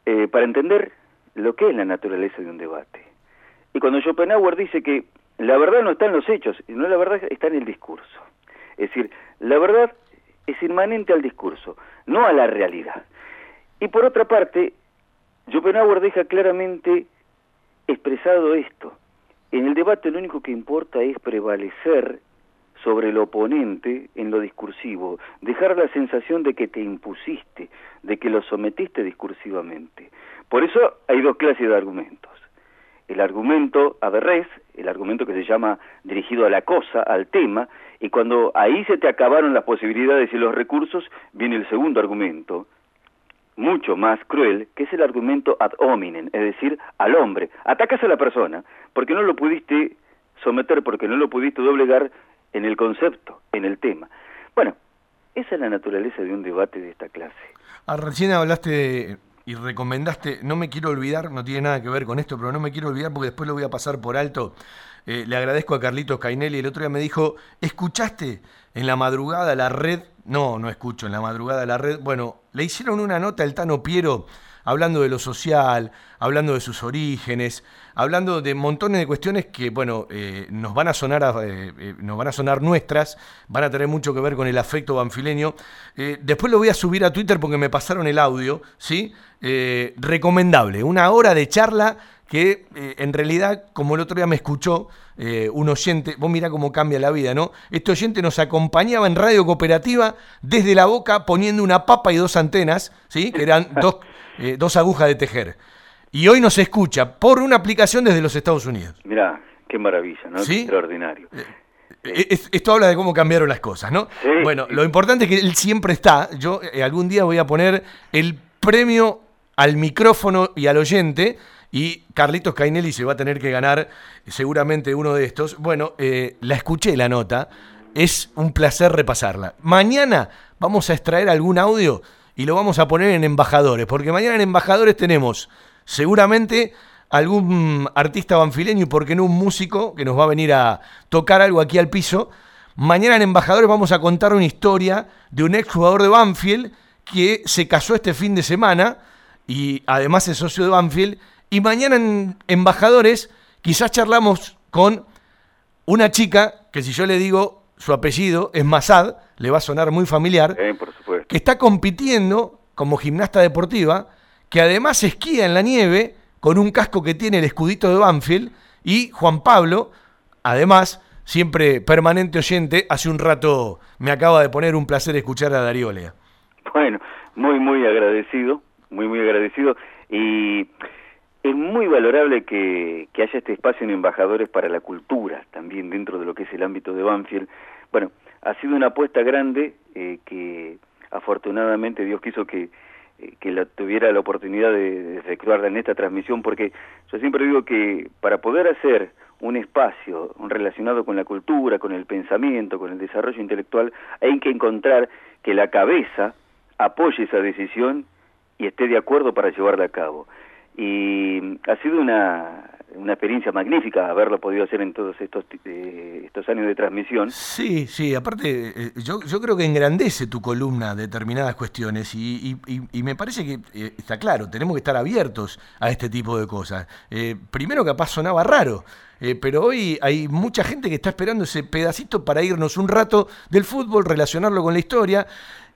Eh, para entender lo que es la naturaleza de un debate. Y cuando Schopenhauer dice que la verdad no está en los hechos, sino la verdad está en el discurso. Es decir, la verdad es inmanente al discurso, no a la realidad. Y por otra parte, Schopenhauer deja claramente expresado esto. en el debate lo único que importa es prevalecer sobre el oponente en lo discursivo, dejar la sensación de que te impusiste, de que lo sometiste discursivamente. Por eso hay dos clases de argumentos. El argumento aberrés, el argumento que se llama dirigido a la cosa, al tema, y cuando ahí se te acabaron las posibilidades y los recursos, viene el segundo argumento, mucho más cruel, que es el argumento ad hominem, es decir, al hombre. Atacas a la persona, porque no lo pudiste someter, porque no lo pudiste doblegar en el concepto, en el tema. Bueno, esa es la naturaleza de un debate de esta clase. Ah, recién hablaste de- y recomendaste, no me quiero olvidar, no tiene nada que ver con esto, pero no me quiero olvidar porque después lo voy a pasar por alto. Eh, le agradezco a Carlitos Cainelli, el otro día me dijo, ¿escuchaste en la madrugada la red? No, no escucho en la madrugada la red. Bueno, le hicieron una nota al Tano Piero hablando de lo social, hablando de sus orígenes, hablando de montones de cuestiones que, bueno, eh, nos van a sonar eh, eh, nos van a sonar nuestras, van a tener mucho que ver con el afecto banfileño. Después lo voy a subir a Twitter porque me pasaron el audio, ¿sí? Recomendable, una hora de charla que en realidad, como el otro día me escuchó un oyente, vos mirá cómo cambia la vida, ¿no? Este oyente nos acompañaba en Radio Cooperativa desde la boca poniendo una papa y dos antenas, ¿sí? Que eran dos, eh, dos agujas de tejer. Y hoy nos escucha por una aplicación desde los Estados Unidos. Mirá, qué maravilla, ¿no? ¿Sí? Extraordinario. Eh, es- esto habla de cómo cambiaron las cosas, ¿no? Sí. Bueno, lo importante es que él siempre está. Yo eh, algún día voy a poner el premio al micrófono y al oyente. Y Carlitos Cainelli se va a tener que ganar eh, seguramente uno de estos. Bueno, eh, la escuché la nota. Es un placer repasarla. Mañana vamos a extraer algún audio y lo vamos a poner en embajadores. Porque mañana en embajadores tenemos seguramente algún artista banfileño y por qué no un músico que nos va a venir a tocar algo aquí al piso. Mañana en Embajadores vamos a contar una historia de un ex jugador de Banfield que se casó este fin de semana y además es socio de Banfield. Y mañana en Embajadores quizás charlamos con una chica que si yo le digo su apellido es Masad, le va a sonar muy familiar Eh, por supuesto. que está compitiendo como gimnasta deportiva, que además esquía en la nieve con un casco que tiene el escudito de Banfield, y Juan Pablo, además, siempre permanente oyente, hace un rato me acaba de poner un placer escuchar a Darío Lea. Bueno, muy, muy agradecido, muy, muy agradecido. Y es muy valorable que, que haya este espacio en Embajadores para la Cultura, también dentro de lo que es el ámbito de Banfield. Bueno, ha sido una apuesta grande eh, que afortunadamente Dios quiso que, eh, que la, tuviera la oportunidad de, de efectuarla en esta transmisión, porque yo siempre digo que para poder hacer un espacio relacionado con la cultura, con el pensamiento, con el desarrollo intelectual, hay que encontrar que la cabeza apoye esa decisión y esté de acuerdo para llevarla a cabo. Y ha sido una, una experiencia magnífica haberlo podido hacer en todos estos, eh, estos años de transmisión. Sí, sí, aparte, eh, yo, yo creo que engrandece tu columna determinadas cuestiones y, y- y- y me parece que eh, está claro, tenemos que estar abiertos a este tipo de cosas. Eh, primero capaz sonaba raro, eh, pero hoy hay mucha gente que está esperando ese pedacito para irnos un rato del fútbol, relacionarlo con la historia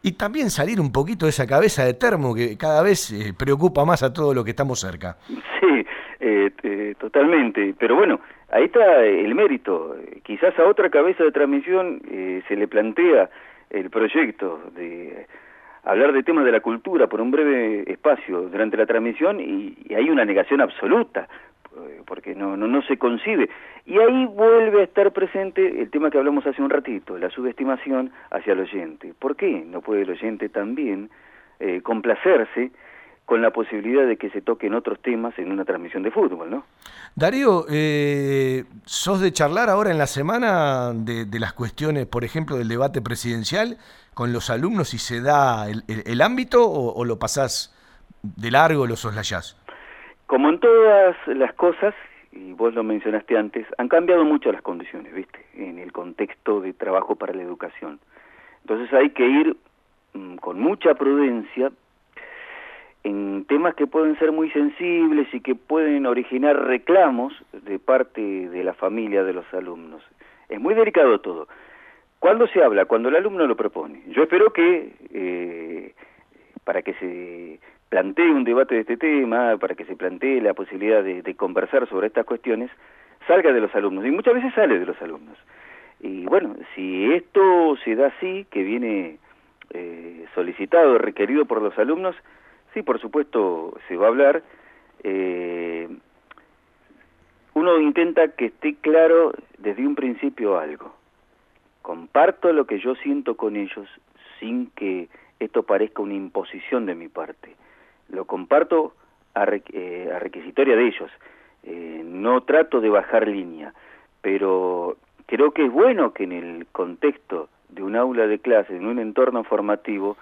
y también salir un poquito de esa cabeza de termo que cada vez eh, preocupa más a todo lo que estamos cerca. Sí, eh, eh, totalmente. Pero bueno, ahí está el mérito. Quizás a otra cabeza de transmisión eh, se le plantea el proyecto de hablar de temas de la cultura por un breve espacio durante la transmisión y, y hay una negación absoluta eh, porque no, no, no se concibe. Y ahí vuelve a estar presente el tema que hablamos hace un ratito, la subestimación hacia el oyente. ¿Por qué no puede el oyente también eh, complacerse con la posibilidad de que se toquen otros temas en una transmisión de fútbol, ¿no? Darío, eh, ¿sos de charlar ahora en la semana de, de las cuestiones, por ejemplo, del debate presidencial con los alumnos si se da el, el- el ámbito o, o lo pasás de largo, lo soslayás? Como en todas las cosas, y vos lo mencionaste antes, han cambiado mucho las condiciones, ¿viste? En el contexto de trabajo para la educación. Entonces hay que ir mm, con mucha prudencia en temas que pueden ser muy sensibles y que pueden originar reclamos de parte de la familia de los alumnos. Es muy delicado todo. ¿Cuándo se habla? Cuando el alumno lo propone. Yo espero que eh, para que se plantee un debate de este tema, para que se plantee la posibilidad de, de conversar sobre estas cuestiones, salga de los alumnos, y muchas veces sale de los alumnos. Y bueno, si esto se da así, que viene eh, solicitado, requerido por los alumnos, sí, por supuesto, se va a hablar. Eh, uno intenta que esté claro desde un principio algo. Comparto lo que yo siento con ellos sin que esto parezca una imposición de mi parte. Lo comparto a, eh, a requisitoria de ellos. Eh, no trato de bajar línea, pero creo que es bueno que en el contexto de un aula de clase, en un entorno formativo,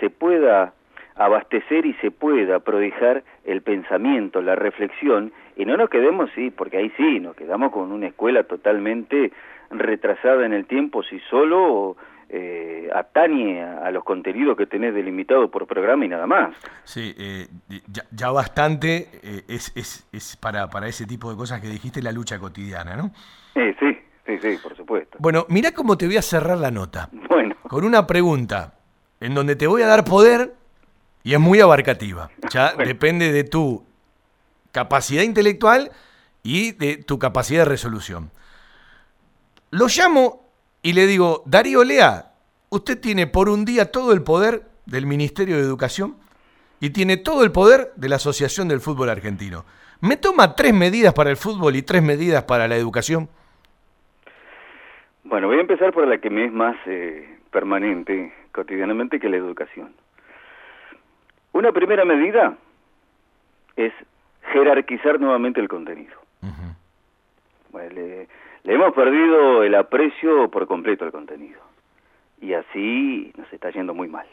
se pueda abastecer y se pueda prodigar el pensamiento, la reflexión, y no nos quedemos, sí, porque ahí sí, nos quedamos con una escuela totalmente retrasada en el tiempo, si solo eh, atañe a, los contenidos que tenés delimitados por programa y nada más. Sí, eh, ya, ya bastante eh, es, es, es para, para ese tipo de cosas que dijiste la lucha cotidiana, ¿no? Sí, sí, sí, por supuesto. Bueno, mirá cómo te voy a cerrar la nota. Bueno, Con una pregunta en donde te voy a dar poder y es muy abarcativa. Ya Bueno. depende de tu capacidad intelectual y de tu capacidad de resolución. Lo llamo y le digo, Darío Lea, usted tiene por un día todo el poder del Ministerio de Educación y tiene todo el poder de la Asociación del Fútbol Argentino. ¿Me toma tres medidas para el fútbol y tres medidas para la educación? bueno, voy a empezar por la que me es más eh, permanente cotidianamente que la educación. Una primera medida es jerarquizar nuevamente el contenido. Bueno, le, le hemos perdido el aprecio por completo al contenido. Y así nos está yendo muy mal.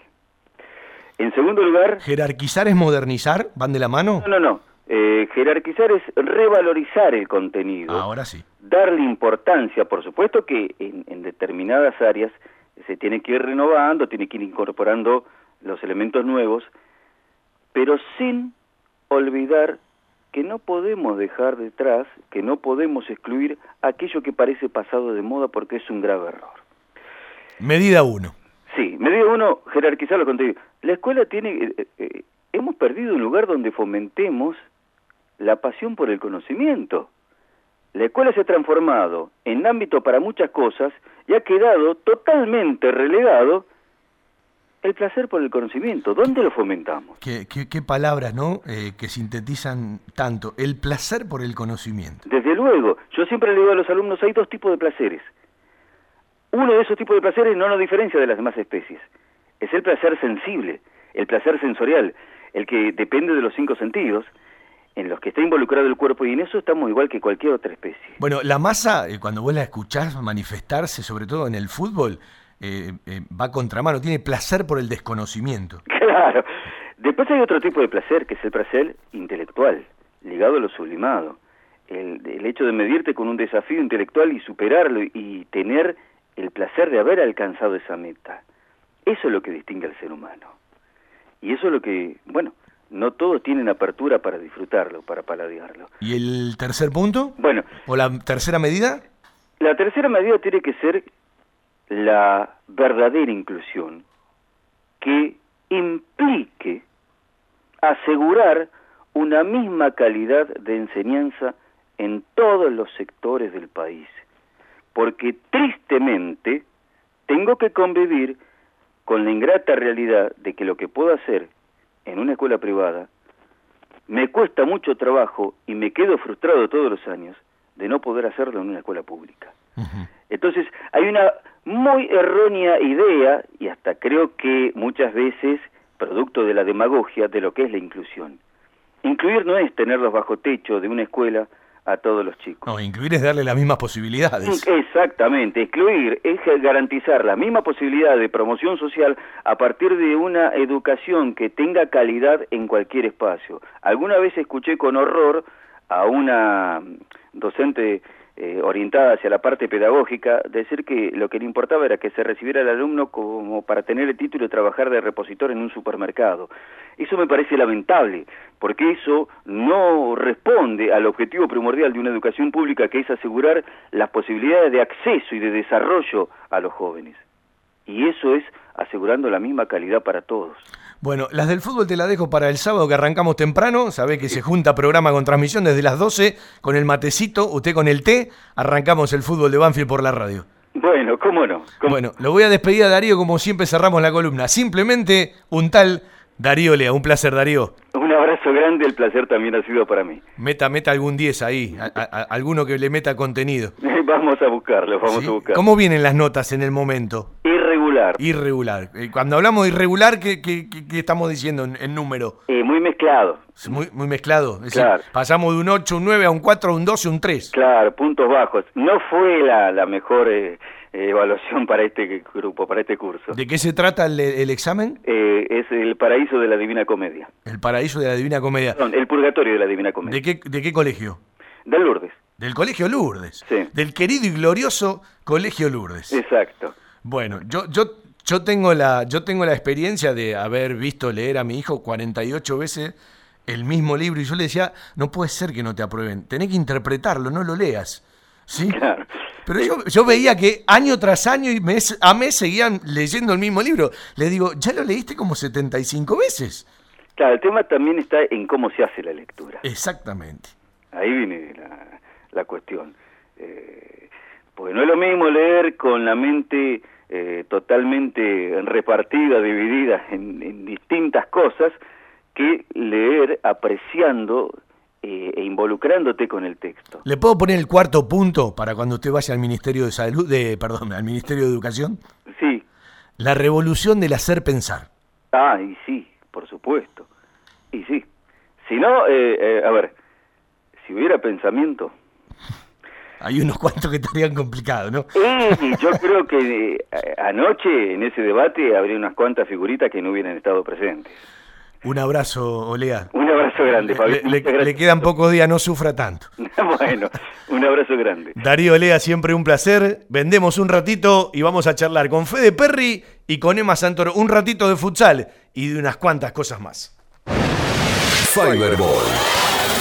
En segundo lugar, ¿Jerarquizar es modernizar? ¿Van de la mano? no, no, no. Eh, jerarquizar es revalorizar el contenido. Ahora sí. darle importancia, por supuesto que en, en determinadas áreas se tiene que ir renovando, tiene que ir incorporando los elementos nuevos, pero sin olvidar que no podemos dejar detrás, que no podemos excluir aquello que parece pasado de moda porque es un grave error. Medida 1. Sí, medida uno, jerarquizar los contenidos. La escuela tiene, eh, eh, hemos perdido un lugar donde fomentemos la pasión por el conocimiento. La escuela se ha transformado en ámbito para muchas cosas y ha quedado totalmente relegado el placer por el conocimiento. ¿Dónde lo fomentamos? Qué, qué- qué palabras, ¿no? Eh, que sintetizan tanto. El placer por el conocimiento. Desde luego, yo siempre le digo a los alumnos, hay dos tipos de placeres. Uno de esos tipos de placeres no nos diferencia de las demás especies. Es el placer sensible, el placer sensorial, el que depende de los cinco sentidos, en los que está involucrado el cuerpo, y en eso estamos igual que cualquier otra especie. Bueno, la masa, eh, cuando vos la escuchás manifestarse, sobre todo en el fútbol, eh, eh, va contramano, tiene placer por el desconocimiento. Claro. Después hay otro tipo de placer, que es el placer intelectual, ligado a lo sublimado. El, el hecho de medirte con un desafío intelectual y superarlo y tener el placer de haber alcanzado esa meta. Eso es lo que distingue al ser humano. Y eso es lo que, bueno, no todos tienen apertura para disfrutarlo, para paladearlo. ¿Y el tercer punto? Bueno, ¿O la tercera medida? la tercera medida tiene que ser la verdadera inclusión, que implique asegurar una misma calidad de enseñanza en todos los sectores del país. Porque tristemente tengo que convivir con la ingrata realidad de que lo que puedo hacer en una escuela privada me cuesta mucho trabajo y me quedo frustrado todos los años de no poder hacerlo en una escuela pública. Entonces, hay una muy errónea idea, y hasta creo que muchas veces producto de la demagogia, de lo que es la inclusión. Incluir no es tenerlos bajo techo de una escuela a todos los chicos. No, incluir es darle las mismas posibilidades. Exactamente, excluir es garantizar la misma posibilidad de promoción social a partir de una educación que tenga calidad en cualquier espacio. Alguna vez escuché con horror a una docente eh, orientada hacia la parte pedagógica decir que lo que le importaba era que se recibiera el alumno como para tener el título de trabajar de repositor en un supermercado. Eso me parece lamentable, porque eso no responde al objetivo primordial de una educación pública que es asegurar las posibilidades de acceso y de desarrollo a los jóvenes. Y eso es asegurando la misma calidad para todos. Bueno, las del fútbol te las dejo para el sábado que arrancamos temprano. Sabés que se junta programa con transmisión desde las 12 con el matecito, usted con el té. Arrancamos el fútbol de Banfield por la radio. Bueno, cómo no. ¿Cómo- Bueno, lo voy a despedir a Darío como siempre cerramos la columna. Simplemente un tal Darío Lea. Un placer, Darío. Un abrazo grande, el placer también ha sido para mí. Meta, meta algún 10 ahí. a- a- a- alguno que le meta contenido. Vamos a buscarlo, vamos ¿sí? a buscarlo. ¿Cómo vienen las notas en el momento? Irregular, Irregular. Eh, Cuando hablamos de irregular, ¿qué, qué- qué- qué estamos diciendo en, en número? eh, muy mezclado. Muy, muy mezclado. Es decir, Claro. pasamos de un 8, un 9 a un 4, a un 12, un 3. Claro, puntos bajos. No fue la, la mejor eh, evaluación para este grupo, para este curso. ¿De qué se trata el, el examen? Eh, es el paraíso de la Divina Comedia. El paraíso de la Divina Comedia. Perdón, el purgatorio de la Divina Comedia. ¿De qué, ¿De qué colegio? De Lourdes, Del Colegio Lourdes. Sí. Del querido y glorioso Colegio Lourdes. exacto. Bueno, yo, yo, yo, tengo la, yo tengo la experiencia de haber visto leer a mi hijo 48 veces el mismo libro y yo le decía, no puede ser que no te aprueben, tenés que interpretarlo, no lo leas. ¿Sí? Claro. Pero yo, yo veía que año tras año y mes a mes seguían leyendo el mismo libro. Le digo, ya lo leíste como 75 veces. Claro, el tema también está en cómo se hace la lectura. Exactamente. Ahí viene la, la cuestión. Eh, porque no es lo mismo leer con la mente eh, totalmente repartida, dividida en, en distintas cosas, que leer apreciando eh, e involucrándote con el texto. ¿Le puedo poner el cuarto punto para cuando usted vaya al Ministerio de Salud, de, perdón, al Ministerio de Educación? Sí, La revolución del hacer pensar. ah, y sí, por supuesto. Y sí. Si no, eh, eh, a ver, si hubiera pensamiento, Hay unos cuantos que estarían complicados, ¿no? Y yo creo que eh, anoche en ese debate habría unas cuantas figuritas que no hubieran estado presentes. Un abrazo, Olea. Un abrazo grande, Le, Fabi. le- le quedan pocos días, no sufra tanto. bueno, un abrazo grande. Darío Olea, siempre un placer. Vendemos un ratito y vamos a charlar con Fede Perry y con Emma Santoro un ratito de futsal y de unas cuantas cosas más. Fiberball.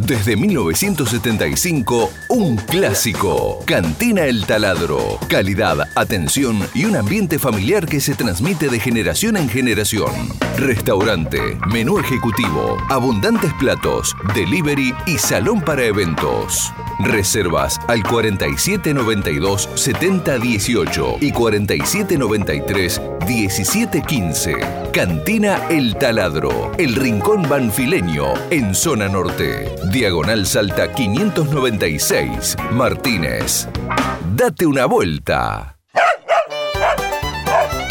desde 1975, un clásico. Cantina El Taladro. Calidad, atención y un ambiente familiar que se transmite de generación en generación. Restaurante, menú ejecutivo, abundantes platos, delivery y salón para eventos. Reservas al 4792 7018 y 4793 1715. Cantina El Taladro, el rincón banfileño en zona norte. Diagonal Salta 596, Martínez. Date una vuelta.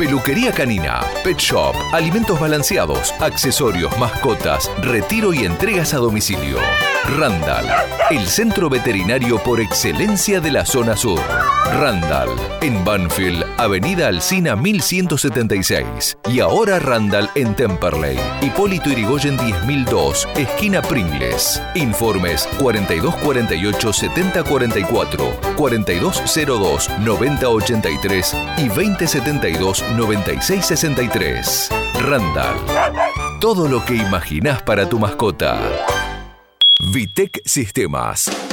Peluquería canina, pet shop, alimentos balanceados, accesorios, mascotas, retiro y entregas a domicilio. Randall, el centro veterinario por excelencia de la zona sur. Randall, en Banfield, Avenida Alcina 1176. Y ahora Randall en Temperley, Hipólito Irigoyen 10002, esquina Pringles. Informes 4248 7044, 4202 9083 y 2072 9663. Randall. Todo lo que imaginás para tu mascota. Vitec Sistemas.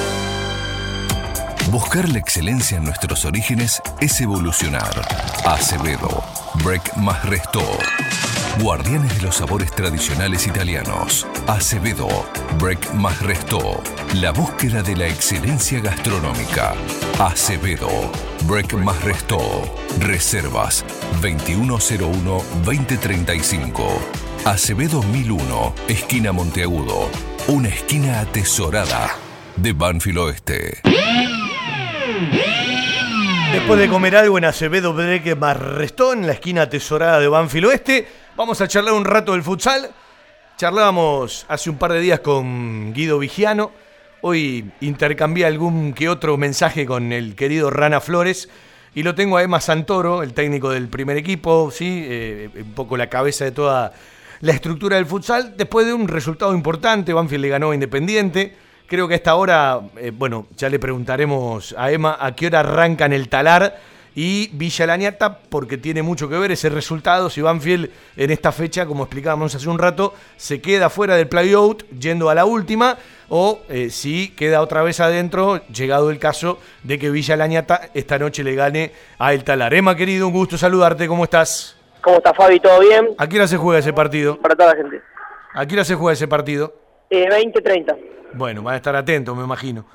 Buscar la excelencia en nuestros orígenes es evolucionar. Acevedo, Break más Restó. Guardianes de los sabores tradicionales italianos. Acevedo, Break más Restó. La búsqueda de la excelencia gastronómica. Acevedo, Break más Restó. Reservas 2101-2035. Acevedo 1001, esquina Monteagudo. Una esquina atesorada de Banfield Oeste. Después de comer algo en Acevedo Breque Marrestón, en la esquina tesorada de Banfield Oeste, vamos a charlar un rato del futsal. Charlábamos hace un par de días con Guido Vigiano. Hoy intercambié algún que otro mensaje con el querido Rana Flores. Y lo tengo a Emma Santoro, el técnico del primer equipo, ¿sí? Eh, un poco la cabeza de toda la estructura del futsal. Después de un resultado importante, Banfield le ganó a Independiente. Creo que a esta hora, eh, bueno, ya le preguntaremos a Emma a qué hora arrancan el talar y Villa Lañata, porque tiene mucho que ver ese resultado. Si Banfield en esta fecha, como explicábamos hace un rato, se queda fuera del playout yendo a la última, o eh, si queda otra vez adentro, llegado el caso de que Villa Lañata esta noche le gane a el talar. Emma, querido, un gusto saludarte, ¿cómo estás? ¿Cómo está Fabi? ¿Todo bien? ¿A qué hora se juega ese partido? Para toda la gente. ¿A qué hora se juega ese partido? Eh, 20-30. Bueno, van a estar atentos, me imagino.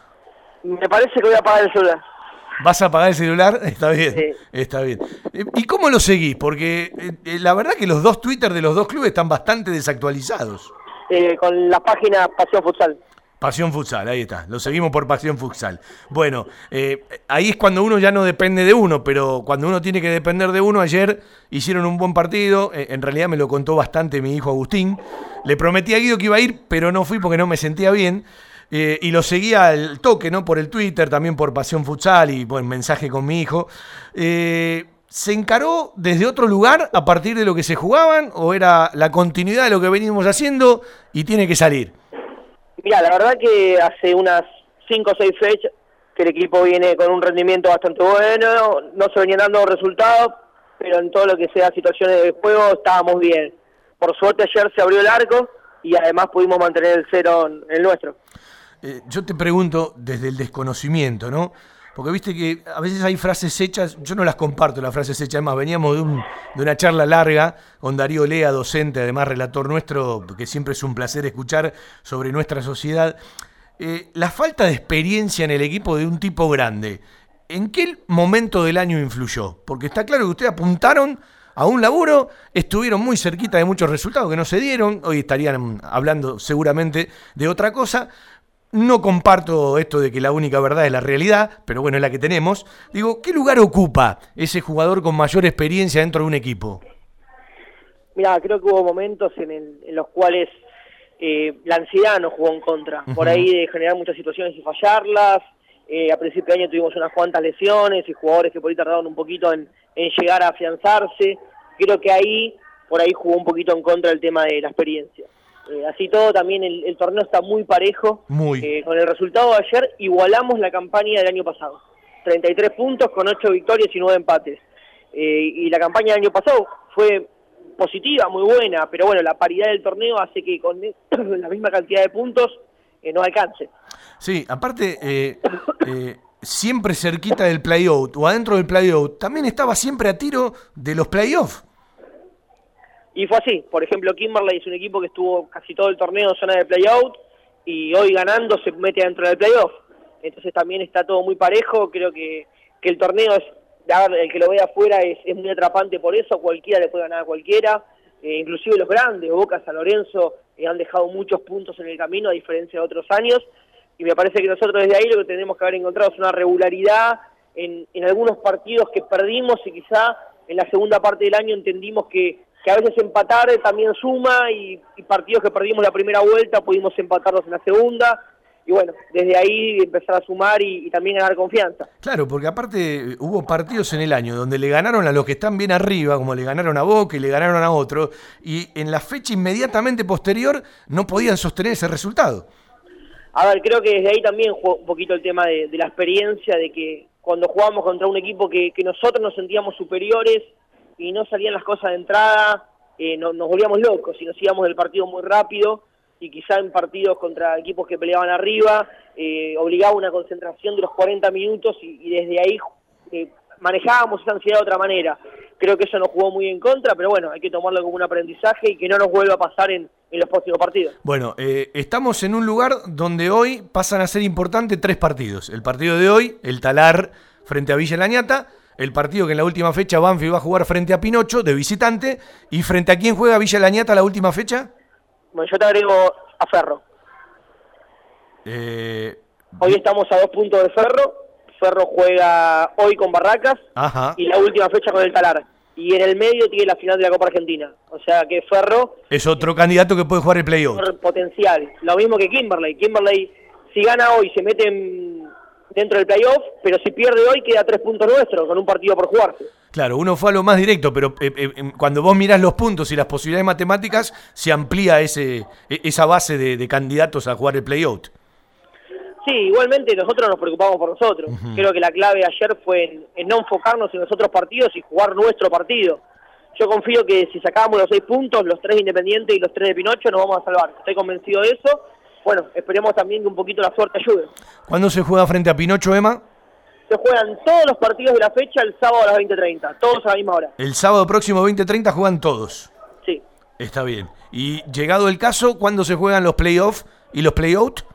Me parece que voy a apagar el celular. ¿Vas a apagar el celular? Está bien, Sí. está bien. Eh, ¿Y cómo lo seguís? Porque eh, eh, la verdad que los dos Twitter de los dos clubes están bastante desactualizados. Eh, con la página Pasión Futsal. Pasión Futsal, ahí está. Lo seguimos por Pasión Futsal. Bueno, eh, ahí es cuando uno ya no depende de uno, pero cuando uno tiene que depender de uno, ayer hicieron un buen partido. Eh, en realidad me lo contó bastante mi hijo Agustín. Le prometí a Guido que iba a ir, pero no fui porque no me sentía bien. Eh, y lo seguía al toque, ¿no? Por el Twitter, también por Pasión Futsal y buen mensaje con mi hijo. ¿Se encaró desde otro lugar a partir de lo que se jugaban o era la continuidad de lo que venimos haciendo y tiene que salir? Mira, la verdad que hace unas 5 o 6 fechas que el equipo viene con un rendimiento bastante bueno, no se venían dando resultados, pero en todo lo que sea situaciones de juego estábamos bien. Por suerte ayer se abrió el arco y además pudimos mantener el cero en nuestro. Eh, yo te pregunto desde el desconocimiento, ¿no? Porque viste que a veces hay frases hechas, yo no las comparto las frases hechas, además veníamos de, un- de una charla larga con Darío Lea, docente, además relator nuestro, que siempre es un placer escuchar sobre nuestra sociedad. Eh, la falta de experiencia en el equipo de un tipo grande, ¿en qué momento del año influyó? Porque está claro que ustedes apuntaron a un laburo, estuvieron muy cerquita de muchos resultados que no se dieron, hoy estarían hablando seguramente de otra cosa. No comparto esto de que la única verdad es la realidad, pero bueno, es la que tenemos. Digo, ¿qué lugar ocupa ese jugador con mayor experiencia dentro de un equipo? Mira, creo que hubo momentos en, el- en los cuales eh, la ansiedad nos jugó en contra. Por ahí de generar muchas situaciones y fallarlas. Eh, a principio de año tuvimos unas cuantas lesiones y jugadores que por ahí tardaron un poquito en, en llegar a afianzarse. Creo que ahí, por ahí jugó un poquito en contra el tema de la experiencia. Eh, así todo, también el, el torneo está muy parejo. Muy. Eh, con el resultado de ayer igualamos la campaña del año pasado. 33 puntos con 8 victorias y 9 empates. Eh, y la campaña del año pasado fue positiva, muy buena, pero bueno, la paridad del torneo hace que con la misma cantidad de puntos no alcance. Sí, aparte, siempre cerquita del playout o adentro del playout, también estaba siempre a tiro de los playoffs. Y fue así, por ejemplo, Kimberley es un equipo que estuvo casi todo el torneo en zona de playout y hoy ganando se mete dentro del playoff. Entonces también está todo muy parejo, creo que, que el torneo es, el que lo ve afuera es, es muy atrapante por eso, cualquiera le puede ganar a cualquiera, eh, inclusive los grandes, Boca, San Lorenzo, eh, han dejado muchos puntos en el camino a diferencia de otros años. Y me parece que nosotros desde ahí lo que tenemos que haber encontrado es una regularidad en, en algunos partidos que perdimos y quizá en la segunda parte del año entendimos que, que a veces empatar también suma y, y partidos que perdimos la primera vuelta pudimos empatarlos en la segunda y bueno, desde ahí empezar a sumar y, y también ganar confianza. Claro, porque aparte eh, hubo partidos en el año donde le ganaron a los que están bien arriba, como le ganaron a Boca y le ganaron a otro, y en la fecha inmediatamente posterior no podían sostener ese resultado. A ver, creo que desde ahí también jugó un poquito el tema de, de la experiencia, de que cuando jugábamos contra un equipo que, que nosotros nos sentíamos superiores y no salían las cosas de entrada, eh, no- nos volvíamos locos y nos íbamos del partido muy rápido y quizá en partidos contra equipos que peleaban arriba, eh, obligaba una concentración de los 40 minutos y, desde ahí eh, manejábamos esa ansiedad de otra manera. Creo que eso nos jugó muy en contra, pero bueno, hay que tomarlo como un aprendizaje y que no nos vuelva a pasar en, en los próximos partidos. Bueno, eh, estamos en un lugar donde hoy pasan a ser importantes tres partidos. El partido de hoy, el Talar frente a Villa Lañata, el partido que en la última fecha Banfield va a jugar frente a Pinocho de visitante, y frente a quién juega Villa Lañata la última fecha. Bueno, yo te agrego a Ferro. Eh, Hoy estamos a dos puntos de Ferro. Ferro juega hoy con Barracas Ajá. y la última fecha con el Talar. Y en el medio tiene la final de la Copa Argentina. O sea que Ferro Es otro candidato que puede jugar el playoff. potencial. Lo mismo que Kimberley. Kimberley, si gana hoy, se mete en- dentro del playoff, pero si pierde hoy, queda tres puntos nuestros, con un partido por jugarse. Claro, uno fue a lo más directo, pero eh, eh, em, cuando vos mirás los puntos y las posibilidades matemáticas, se amplía ese, e- esa base de, de candidatos a jugar el playoff. Sí, igualmente nosotros nos preocupamos por nosotros. Creo que la clave ayer fue en, en no enfocarnos en los otros partidos y jugar nuestro partido. Yo confío que si sacábamos los seis puntos, los tres Independiente y los tres de Pinocho, nos vamos a salvar. Estoy convencido de eso. Bueno, esperemos también que un poquito la suerte ayude. ¿Cuándo se juega frente a Pinocho, Emma? Se juegan todos los partidos de la fecha el sábado a las 20.30, todos a la misma hora. El sábado próximo 2030 juegan todos. Sí. Está bien. Y llegado el caso, ¿cuándo se juegan los playoffs y los playouts?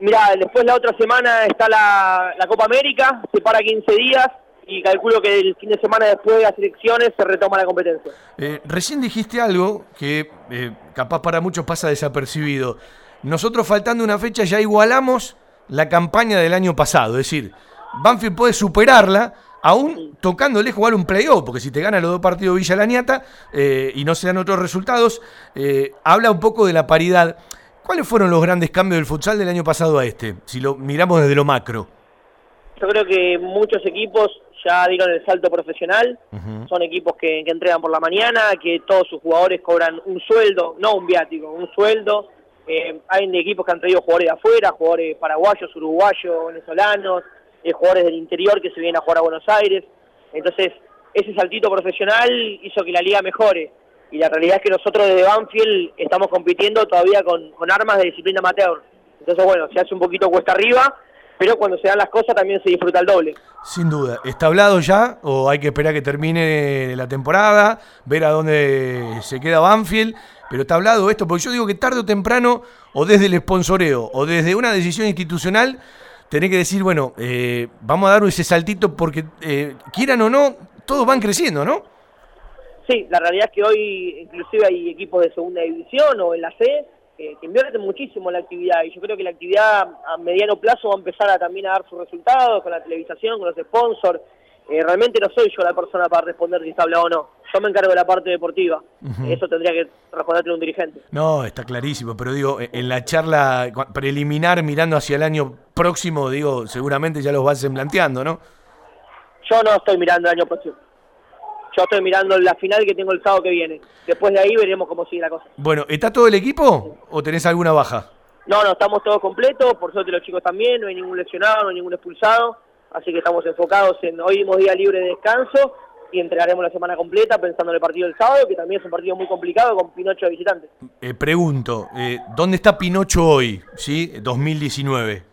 Mirá, después la otra semana está la, la Copa América, se para 15 días y calculo que el fin de semana después de las elecciones se retoma la competencia. Eh, recién dijiste algo que eh, capaz para muchos pasa desapercibido. Nosotros faltando una fecha ya igualamos la campaña del año pasado. Es decir, Banfield puede superarla aún tocándole jugar un playoff, porque si te gana los dos partidos Villa Laniata eh, y no se dan otros resultados, eh, habla un poco de la paridad. ¿Cuáles fueron los grandes cambios del futsal del año pasado a este? Si lo miramos desde lo macro. Yo creo que muchos equipos ya dieron el salto profesional, son equipos que, que entrenan por la mañana, que todos sus jugadores cobran un sueldo, no un viático, un sueldo. Eh, hay equipos que han traído jugadores de afuera, jugadores paraguayos, uruguayos, venezolanos, eh, jugadores del interior que se vienen a jugar a Buenos Aires. Entonces, ese saltito profesional hizo que la liga mejore. Y la realidad es que nosotros desde Banfield estamos compitiendo todavía con, armas de disciplina amateur. Entonces, bueno, se hace un poquito cuesta arriba, pero cuando se dan las cosas también se disfruta el doble. Sin duda. ¿Está hablado ya o hay que esperar que termine la temporada, ver a dónde se queda Banfield? Pero está hablado esto, porque yo digo que tarde o temprano, o desde el sponsoreo, o desde una decisión institucional, tenés que decir, bueno, eh, vamos a dar ese saltito porque, eh, quieran o no, todos van creciendo, ¿no? Sí, la realidad es que hoy inclusive hay equipos de segunda división o en la C eh, que invierten muchísimo la actividad y yo creo que la actividad a mediano plazo va a empezar a también a dar sus resultados con la televisación, con los sponsors. Eh, realmente no soy yo la persona para responder si está hablado o no. Yo me encargo de la parte deportiva. Eso tendría que responderte un dirigente. No, está clarísimo, pero digo, en la charla preliminar, mirando hacia el año próximo, digo, seguramente ya los vas planteando, ¿no? Yo no estoy mirando el año próximo. Yo estoy mirando la final que tengo el sábado que viene. Después de ahí veremos cómo sigue la cosa. Bueno, ¿está todo el equipo o tenés alguna baja? No, no, estamos todos completos, por suerte los chicos también, no hay ningún lesionado, no hay ningún expulsado, así que estamos enfocados en hoy dimos día libre de descanso y entregaremos la semana completa pensando en el partido del sábado, que también es un partido muy complicado con Pinocho de visitante. Eh, pregunto, eh, ¿dónde está Pinocho hoy? ¿Sí? 2019.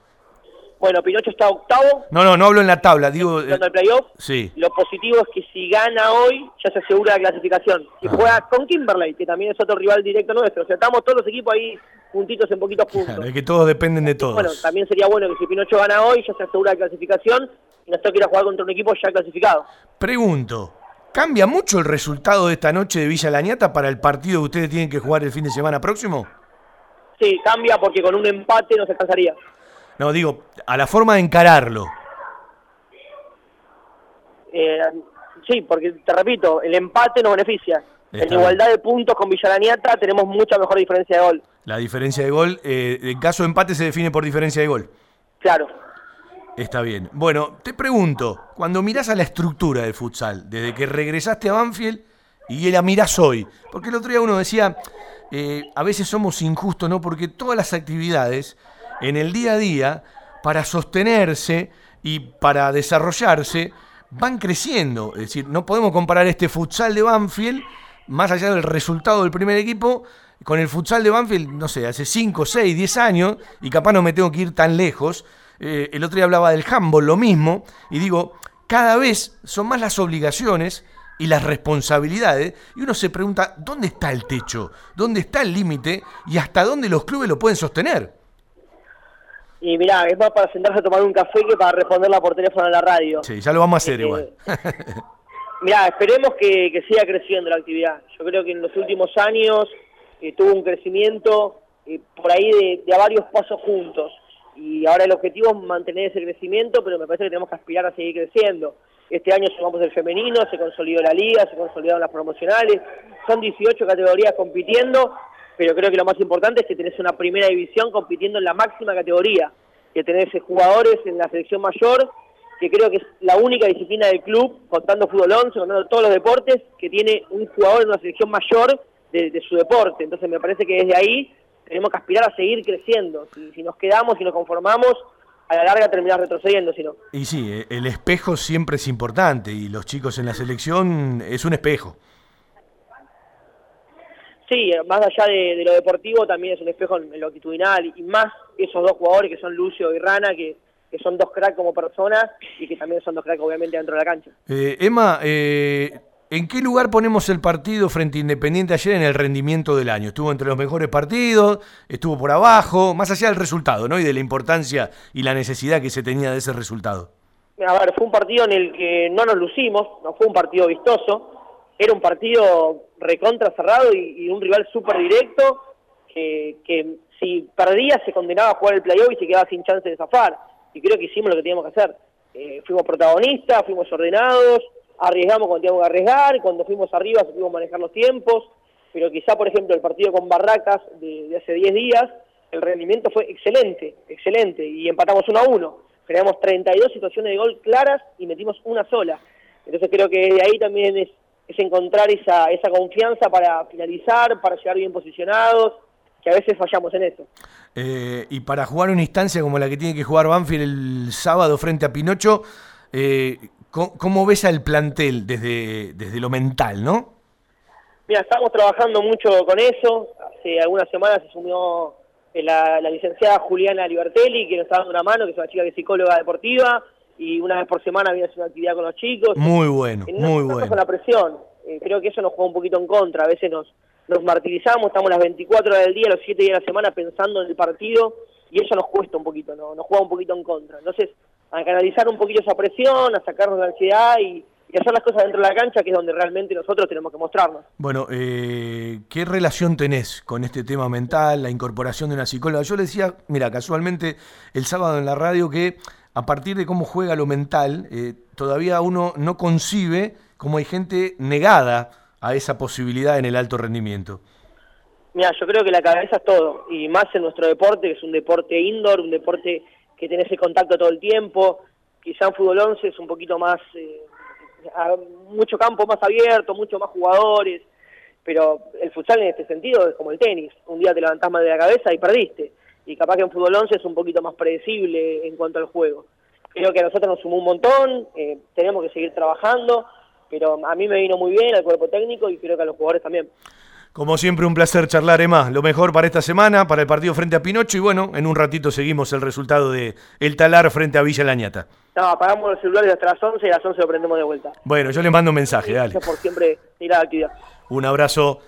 Bueno, Pinocho está octavo, No, no, no hablo en la tabla, digo... eh, el playoff. sí. Lo positivo es que si gana hoy, ya se asegura la clasificación. Si juega con Kimberley, que también es otro rival directo nuestro, o sea, estamos todos los equipos ahí juntitos en poquitos puntos. Claro, es que todos dependen de todos. Bueno, también sería bueno que si Pinocho gana hoy, ya se asegura la clasificación y nos toca ir a jugar contra un equipo ya clasificado. Pregunto, ¿cambia mucho el resultado de esta noche de Villa Lañata para el partido que ustedes tienen que jugar el fin de semana próximo? Sí, cambia porque con un empate nos alcanzaría. No, digo, a la forma de encararlo. Eh, sí, porque te repito, el empate nos beneficia. Está en igualdad de puntos con Villaraniata tenemos mucha mejor diferencia de gol. La diferencia de gol, eh, en caso de empate se define por diferencia de gol. Claro. Está bien. Bueno, te pregunto, cuando mirás a la estructura del futsal, desde que regresaste a Banfield y la mirás hoy, porque el otro día uno decía, eh, a veces somos injustos, ¿no? Porque todas las actividades en el día a día, para sostenerse y para desarrollarse, van creciendo. Es decir, no podemos comparar este futsal de Banfield, más allá del resultado del primer equipo, con el futsal de Banfield, no sé, hace 5, 6, 10 años, y capaz no me tengo que ir tan lejos. Eh, el otro día hablaba del handball, lo mismo, y digo, cada vez son más las obligaciones y las responsabilidades, y uno se pregunta, ¿dónde está el techo? ¿Dónde está el límite? ¿Y hasta dónde los clubes lo pueden sostener? Y mirá, es más para sentarse a tomar un café que para responderla por teléfono en la radio. Sí, ya lo vamos a hacer Eh, igual. Mirá, esperemos que, que siga creciendo la actividad. Yo creo que en los últimos años eh, tuvo un crecimiento eh, por ahí de, de a varios pasos juntos. y ahora el objetivo es mantener ese crecimiento, pero me parece que tenemos que aspirar a seguir creciendo. Este año sumamos el femenino, se consolidó la liga, se consolidaron las promocionales, son 18 categorías compitiendo, pero creo que lo más importante es que tenés una primera división compitiendo en la máxima categoría, que tenés eh, jugadores en la selección mayor, que creo que es la única disciplina del club, contando fútbol 11, contando todos los deportes, que tiene un jugador en una selección mayor de, su deporte. Entonces me parece que desde ahí tenemos que aspirar a seguir creciendo. Si, si nos quedamos y nos conformamos, a la larga terminás retrocediendo, si no. Y sí, eh, el espejo siempre es importante y los chicos en la selección es un espejo. Sí, más allá de, de lo deportivo, también es un espejo en, en lo actitudinal, y más esos dos jugadores que son Lucio y Rana, que, que son dos cracks como personas y que también son dos cracks obviamente dentro de la cancha. Eh, Emma, eh, ¿en qué lugar ponemos el partido frente a Independiente ayer en el rendimiento del año? Estuvo entre los mejores partidos, estuvo por abajo, más allá del resultado, ¿no? Y de la importancia y la necesidad que se tenía de ese resultado. A ver, fue un partido en el que no nos lucimos, no fue un partido vistoso, era un partido recontra cerrado y, un rival súper directo, que, que si perdía se condenaba a jugar el playoff y se quedaba sin chance de zafar. Y creo que hicimos lo que teníamos que hacer. Eh, fuimos protagonistas, fuimos ordenados, arriesgamos cuando teníamos que arriesgar, cuando fuimos arriba supimos manejar los tiempos, pero quizá, por ejemplo, el partido con Barracas de, de hace 10 días, el rendimiento fue excelente, excelente, y empatamos 1 a 1. Creamos 32 situaciones de gol claras y metimos una sola. Entonces creo que de ahí también es, es encontrar esa, esa confianza para finalizar, para llegar bien posicionados, que a veces fallamos en eso. Eh, y para jugar una instancia como la que tiene que jugar Banfield el sábado frente a Pinocho, eh, ¿cómo, cómo ves al plantel desde, desde lo mental, no? Mira, estamos trabajando mucho con eso. Hace algunas semanas se sumió eh, la, la licenciada Juliana Libertelli, que nos está dando una mano, que es una chica que es psicóloga deportiva, y una vez por semana viene a hacer una actividad con los chicos. Muy bueno, no- muy no bueno. con la presión. Eh, creo que eso nos juega un poquito en contra. A veces nos, nos martirizamos, estamos las 24 horas del día, los 7 días de la semana pensando en el partido y eso nos cuesta un poquito, ¿no? nos juega un poquito en contra. Entonces, a canalizar un poquito esa presión, a sacarnos la ansiedad y, y hacer las cosas dentro de la cancha, que es donde realmente nosotros tenemos que mostrarnos. Bueno, eh, ¿qué relación tenés con este tema mental, la incorporación de una psicóloga? Yo le decía, mira, casualmente el sábado en la radio que a partir de cómo juega lo mental, eh, todavía uno no concibe cómo hay gente negada a esa posibilidad en el alto rendimiento. Mira, yo creo que la cabeza es todo, y más en nuestro deporte, que es un deporte indoor, un deporte que tenés el contacto todo el tiempo, quizá en fútbol 11 es un poquito más, eh, mucho campo más abierto, mucho más jugadores, pero el futsal en este sentido es como el tenis, un día te levantás mal de la cabeza y perdiste, y capaz que en fútbol 11 es un poquito más predecible en cuanto al juego. Creo que a nosotros nos sumó un montón, eh, tenemos que seguir trabajando, pero a mí me vino muy bien al cuerpo técnico y creo que a los jugadores también. Como siempre, un placer charlar, Emma. Lo mejor para esta semana, para el partido frente a Pinocho. Y bueno, en un ratito seguimos el resultado de El Talar frente a Villa Lañata. No, apagamos los celulares hasta las 11 y a las 11 lo prendemos de vuelta. Bueno, yo les mando un mensaje, dale. Gracias por siempre ir a la actividad. Un abrazo.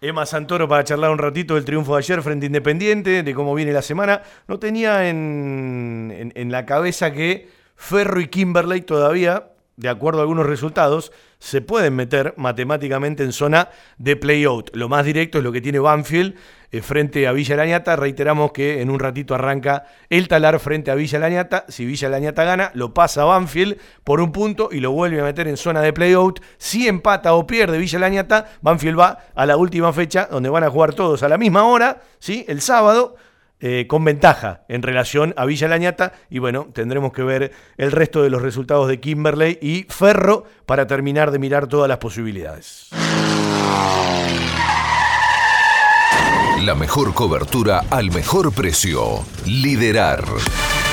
Emma Santoro para charlar un ratito del triunfo de ayer frente Independiente, de cómo viene la semana. No tenía en, en- en la cabeza que Ferro y Kimberley todavía, de acuerdo a algunos resultados, se pueden meter matemáticamente en zona de play-out. Lo más directo es lo que tiene Banfield eh, frente a Villa Lañata. Reiteramos que en un ratito arranca el talar frente a Villa Lañata. Si Villa Lañata gana, lo pasa a Banfield por un punto y lo vuelve a meter en zona de play-out. Si empata o pierde Villa Lañata, Banfield va a la última fecha donde van a jugar todos a la misma hora, ¿sí? el sábado. Eh, con ventaja en relación a Villa Lañata y bueno, tendremos que ver el resto de los resultados de Kimberley y Ferro para terminar de mirar todas las posibilidades. La mejor cobertura al mejor precio. Liderar.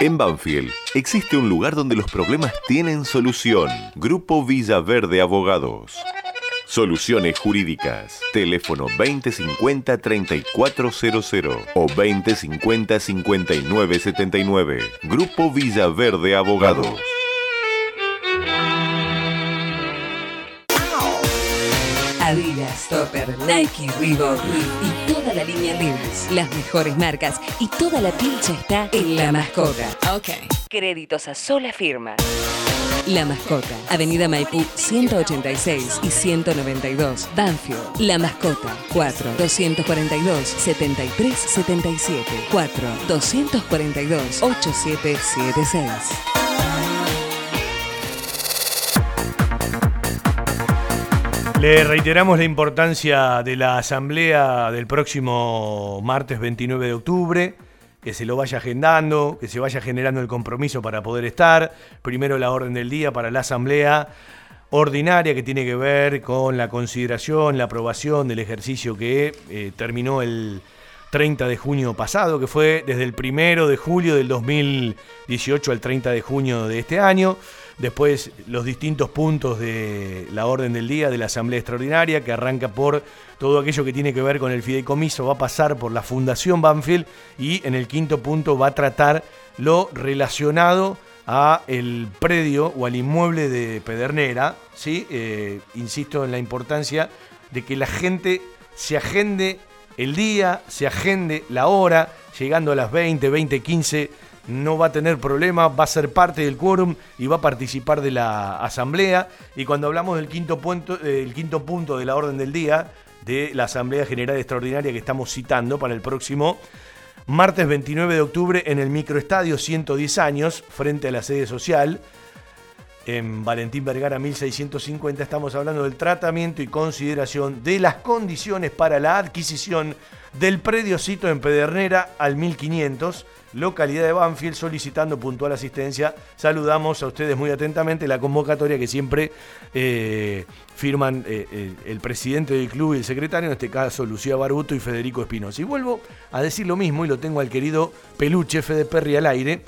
En Banfield existe un lugar donde los problemas tienen solución. Grupo Villaverde Abogados. Soluciones Jurídicas. Teléfono 2050-3400 o 2050-5979. Grupo Villaverde Abogados. Adidas, Topper, Nike, Reebok y toda la línea Levi's. Las mejores marcas y toda la pilcha está en La Mascota. Ok. Créditos a sola firma. La Mascota, Avenida Maipú 186 y 192, Banfield. La Mascota, 4 242 7377 4 242 8776. Le reiteramos la importancia de la asamblea del próximo martes 29 de octubre, que se lo vaya agendando, que se vaya generando el compromiso para poder estar. Primero la orden del día para la asamblea ordinaria que tiene que ver con la consideración, la aprobación del ejercicio que eh, terminó el 30 de junio pasado, que fue desde el 1 de julio del 2018 al 30 de junio de este año. Después los distintos puntos de la orden del día de la Asamblea Extraordinaria, que arranca por todo aquello que tiene que ver con el fideicomiso, va a pasar por la Fundación Banfield y en el quinto punto va a tratar lo relacionado a el predio o al inmueble de Pedernera. ¿sí? Eh, insisto en la importancia de que la gente se agende el día, se agende la hora, llegando a las 20, 20, 15 no va a tener problema, va a ser parte del quórum y va a participar de la asamblea. Y cuando hablamos del quinto punto, quinto punto de la orden del día de la Asamblea General Extraordinaria que estamos citando para el próximo martes 29 de octubre en el microestadio 110 años, frente a la sede social, en Valentín Vergara 1650, estamos hablando del tratamiento y consideración de las condiciones para la adquisición del prediocito en Pedernera al 1500 localidad de Banfield, solicitando puntual asistencia. Saludamos a ustedes muy atentamente la convocatoria que siempre eh, firman eh, eh, el presidente del club y el secretario, en este caso Lucía Barbuto y Federico Espinosa. Y vuelvo a decir lo mismo, y lo tengo al querido Peluche, Fede Perry al aire.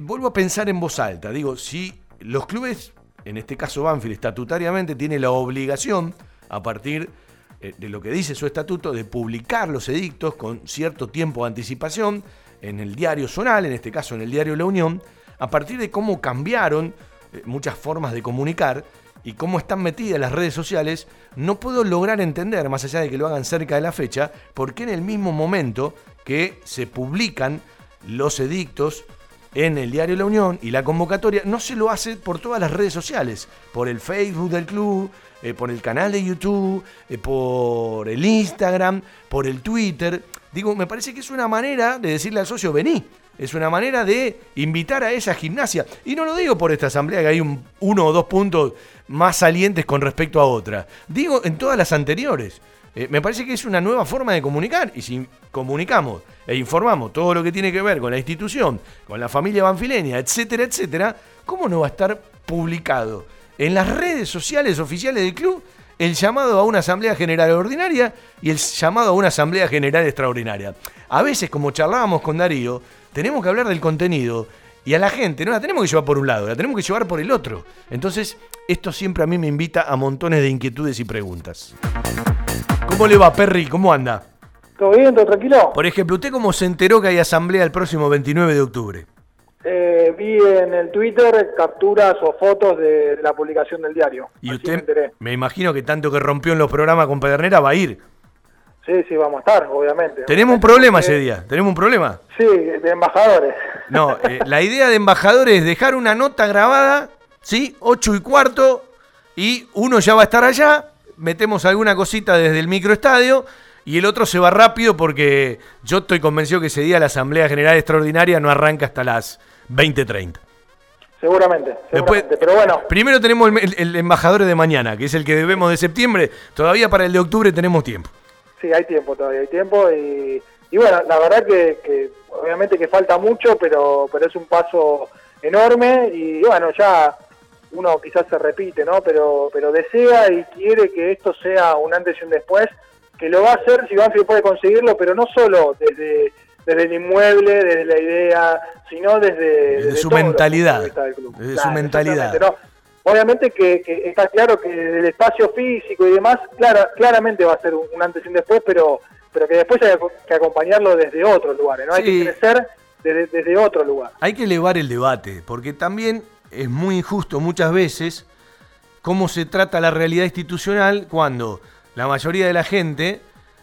vuelvo a pensar en voz alta. Digo, si los clubes, en este caso Banfield, estatutariamente tiene la obligación, a partir de lo que dice su estatuto, de publicar los edictos con cierto tiempo de anticipación, en el diario Zonal, en este caso en el diario La Unión, a partir de cómo cambiaron eh, muchas formas de comunicar y cómo están metidas las redes sociales, no puedo lograr entender, más allá de que lo hagan cerca de la fecha, por qué en el mismo momento que se publican los edictos en el diario La Unión y la convocatoria, no se lo hace por todas las redes sociales, por el Facebook del club, eh, por el canal de YouTube, eh, por el Instagram, por el Twitter. Digo, me parece que es una manera de decirle al socio, vení. Es una manera de invitar a esa gimnasia. Y no lo digo por esta asamblea, que hay un, uno o dos puntos más salientes con respecto a otra. Digo en todas las anteriores. Eh, me parece que es una nueva forma de comunicar. Y si comunicamos e informamos todo lo que tiene que ver con la institución, con la familia banfileña, etcétera, etcétera, ¿cómo no va a estar publicado en las redes sociales oficiales del club el llamado a una asamblea general ordinaria y el llamado a una asamblea general extraordinaria. A veces, como charlábamos con Darío, tenemos que hablar del contenido y a la gente no la tenemos que llevar por un lado, la tenemos que llevar por el otro. Entonces, esto siempre a mí me invita a montones de inquietudes y preguntas. ¿Cómo le va, Perry? ¿Cómo anda? ¿Todo bien? ¿Todo tranquilo? Por ejemplo, ¿usted cómo se enteró que hay asamblea el próximo 29 de octubre? Eh, vi en el Twitter capturas o fotos de, de la publicación del diario. Y Así usted, me imagino que tanto que rompió en los programas con Pedernera va a ir. Sí, sí, vamos a estar, obviamente. Tenemos un problema ese día, tenemos un problema. Sí, de embajadores. No, eh, la idea de embajadores es dejar una nota grabada, ¿sí? 8 y cuarto, y uno ya va a estar allá, metemos alguna cosita desde el microestadio, y el otro se va rápido porque yo estoy convencido que ese día la Asamblea General Extraordinaria no arranca hasta las 20.30. Seguramente, Después, seguramente. Pero bueno, Primero tenemos el, el- el embajador de mañana, que es el que debemos de septiembre. Todavía para el de octubre tenemos tiempo. sí, hay tiempo todavía, hay tiempo. Y, y bueno, la verdad que, que obviamente que falta mucho, pero, pero es un paso enorme. Y bueno, ya uno quizás se repite, ¿no? Pero, pero desea y quiere que esto sea un antes y un después, que lo va a hacer si Banfield puede conseguirlo, pero no solo desde, desde el inmueble, desde la idea, sino desde, Desde su mentalidad, desde su mentalidad. obviamente que, que está claro que desde el espacio físico y demás, clara, claramente va a ser un, antes y un después, pero, pero que después hay que acompañarlo desde otros lugares, ¿no? Hay que crecer desde, desde otro lugar. Hay que elevar el debate, porque también es muy injusto muchas veces cómo se trata la realidad institucional cuando la mayoría de la gente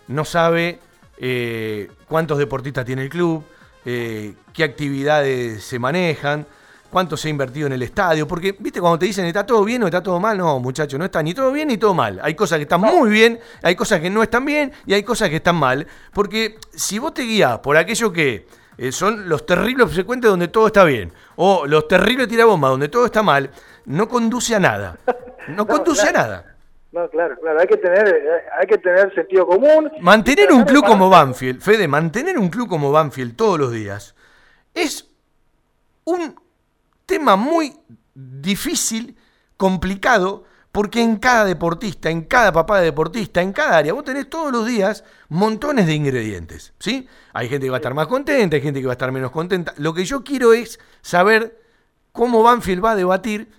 no sabe eh, cuántos deportistas tiene el club, eh, qué actividades se manejan, cuánto se ha invertido en el estadio. Porque, viste, cuando te dicen está todo bien o está todo mal, no, muchacho, no está ni todo bien ni todo mal. Hay cosas que están muy bien, hay cosas que no están bien y hay cosas que están mal. Porque si vos te guías por aquello que eh, son los terribles frecuentes donde todo está bien, o los terribles tirabombas donde todo está mal, no conduce a nada. No, conduce a nada. No, claro, claro, hay que tener, eh, hay que tener sentido común. Mantener un club como Banfield, Fede, mantener un club como Banfield todos los días es un tema muy difícil, complicado, porque en cada deportista, en cada papá de deportista, en cada área, vos tenés todos los días montones de ingredientes, ¿sí? Hay gente que va a estar más contenta, hay gente que va a estar menos contenta. Lo que yo quiero es saber cómo Banfield va a debatir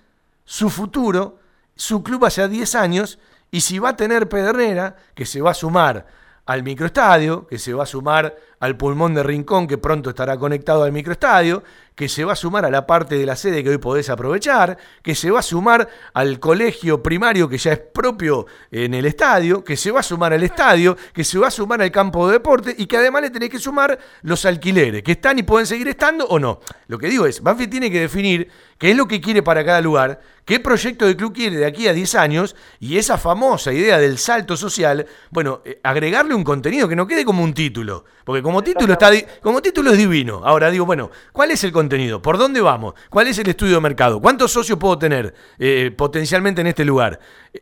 su futuro, su club hace 10 años, y si va a tener Pedernera, que se va a sumar al microestadio, que se va a sumar al pulmón de Rincón, que pronto estará conectado al microestadio, que se va a sumar a la parte de la sede que hoy podés aprovechar, que se va a sumar al colegio primario que ya es propio en el estadio, que se va a sumar al estadio, que se va a sumar al campo de deporte y que además le tenés que sumar los alquileres, que están y pueden seguir estando o no. Lo que digo es, Banfield tiene que definir qué es lo que quiere para cada lugar, qué proyecto de club quiere de aquí a 10 años y esa famosa idea del salto social, bueno, eh, agregarle un contenido que no quede como un título, porque como título está di- como título es divino. Ahora digo, bueno, ¿cuál es el contenido? ¿Por dónde vamos? ¿Cuál es el estudio de mercado? ¿Cuántos socios puedo tener eh, potencialmente en este lugar?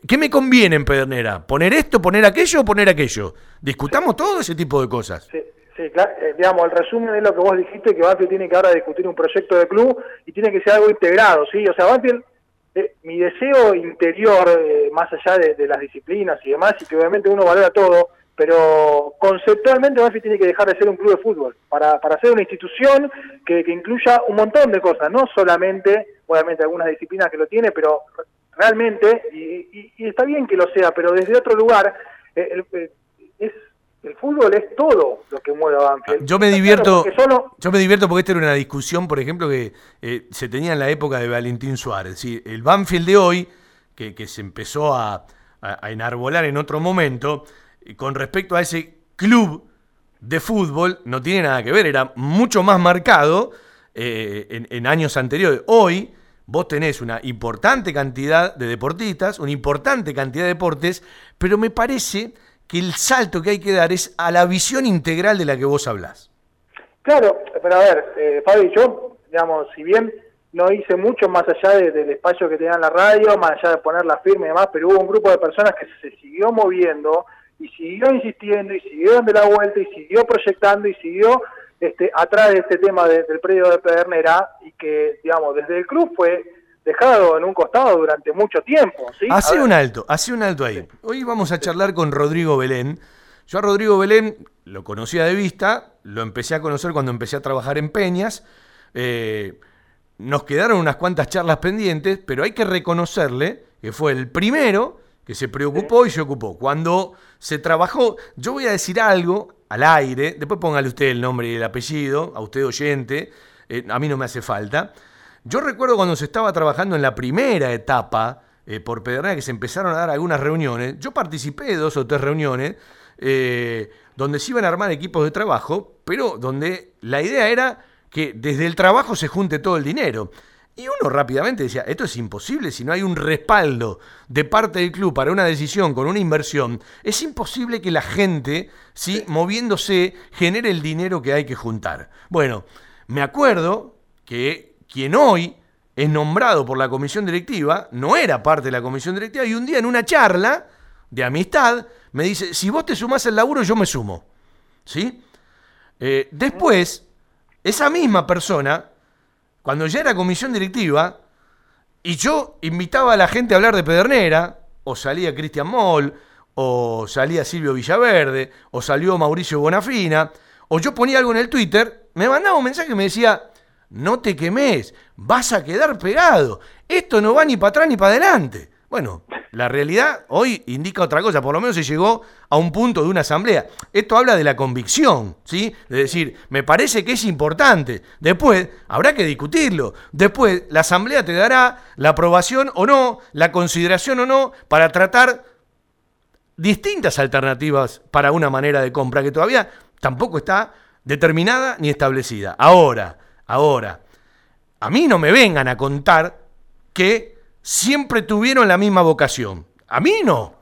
¿Qué me conviene en Pedernera? ¿Poner esto, poner aquello o poner aquello? Discutamos todo ese tipo de cosas. Sí, sí, claro, eh, digamos, el resumen de lo que vos dijiste, que Banfield tiene que ahora discutir un proyecto de club y tiene que ser algo integrado, ¿sí? O sea, Banfield, eh, mi deseo interior, eh, más allá de, de las disciplinas y demás, y que obviamente uno valora todo, pero conceptualmente Banfield tiene que dejar de ser un club de fútbol, para, para ser una institución que, que incluya un montón de cosas, no solamente, obviamente algunas disciplinas que lo tiene, pero realmente, y, y- y está bien que lo sea, pero desde otro lugar, eh, el- eh, es el fútbol es todo lo que mueve a Banfield. Yo me divierto, claro, porque solo- yo me divierto porque esta era una discusión, por ejemplo, que eh, se tenía en la época de Valentín Suárez. ¿sí? El Banfield de hoy, que, que se empezó a, a- a enarbolar en otro momento, con respecto a ese club de fútbol, no tiene nada que ver, era mucho más marcado eh, en, en años anteriores. Hoy vos tenés una importante cantidad de deportistas, una importante cantidad de deportes, pero me parece que el salto que hay que dar es a la visión integral de la que vos hablás. Claro, pero a ver, eh, Fabi, yo, digamos, si bien no hice mucho más allá de- del espacio que tenía en la radio, más allá de poner la firma y demás, pero hubo un grupo de personas que se siguió moviendo y siguió insistiendo y siguió dando la vuelta y siguió proyectando y siguió este, atrás de este tema de- del predio de Pedernera y que, digamos, desde el club fue dejado en un costado durante mucho tiempo. Hace un alto, hace un alto ahí. Hoy vamos a charlar con Rodrigo Belén. Yo a Rodrigo Belén lo conocía de vista, lo empecé a conocer cuando empecé a trabajar en Peñas. Eh, nos quedaron unas cuantas charlas pendientes, pero hay que reconocerle que fue el primero que se preocupó y se ocupó. Cuando se trabajó, yo voy a decir algo al aire, después póngale usted el nombre y el apellido, a usted oyente, eh, a mí no me hace falta. Yo recuerdo cuando se estaba trabajando en la primera etapa eh, por Pedernera, que se empezaron a dar algunas reuniones. Yo participé de dos o tres reuniones eh, donde se iban a armar equipos de trabajo, pero donde la idea era que desde el trabajo se junte todo el dinero. Y uno rápidamente decía, esto es imposible si no hay un respaldo de parte del club para una decisión con una inversión. Es imposible que la gente, ¿sí? moviéndose, genere el dinero que hay que juntar. Bueno, me acuerdo que quien hoy es nombrado por la comisión directiva no era parte de la comisión directiva y un día en una charla de amistad me dice, si vos te sumás al laburo, yo me sumo. ¿Sí? Eh, después, esa misma persona, cuando ya era comisión directiva, y yo invitaba a la gente a hablar de Pedernera, o salía Cristian Moll, o salía Silvio Villaverde, o salió Mauricio Bonafina, o yo ponía algo en el Twitter, me mandaba un mensaje y me decía, no te quemes, vas a quedar pegado. Esto no va ni para atrás ni para adelante. Bueno, la realidad hoy indica otra cosa, por lo menos se llegó a un punto de una asamblea. Esto habla de la convicción, ¿sí? De decir, me parece que es importante. Después habrá que discutirlo. Después la asamblea te dará la aprobación o no, la consideración o no, para tratar distintas alternativas para una manera de compra que todavía tampoco está determinada ni establecida. Ahora, ahora, a mí no me vengan a contar que siempre tuvieron la misma vocación. A mí no.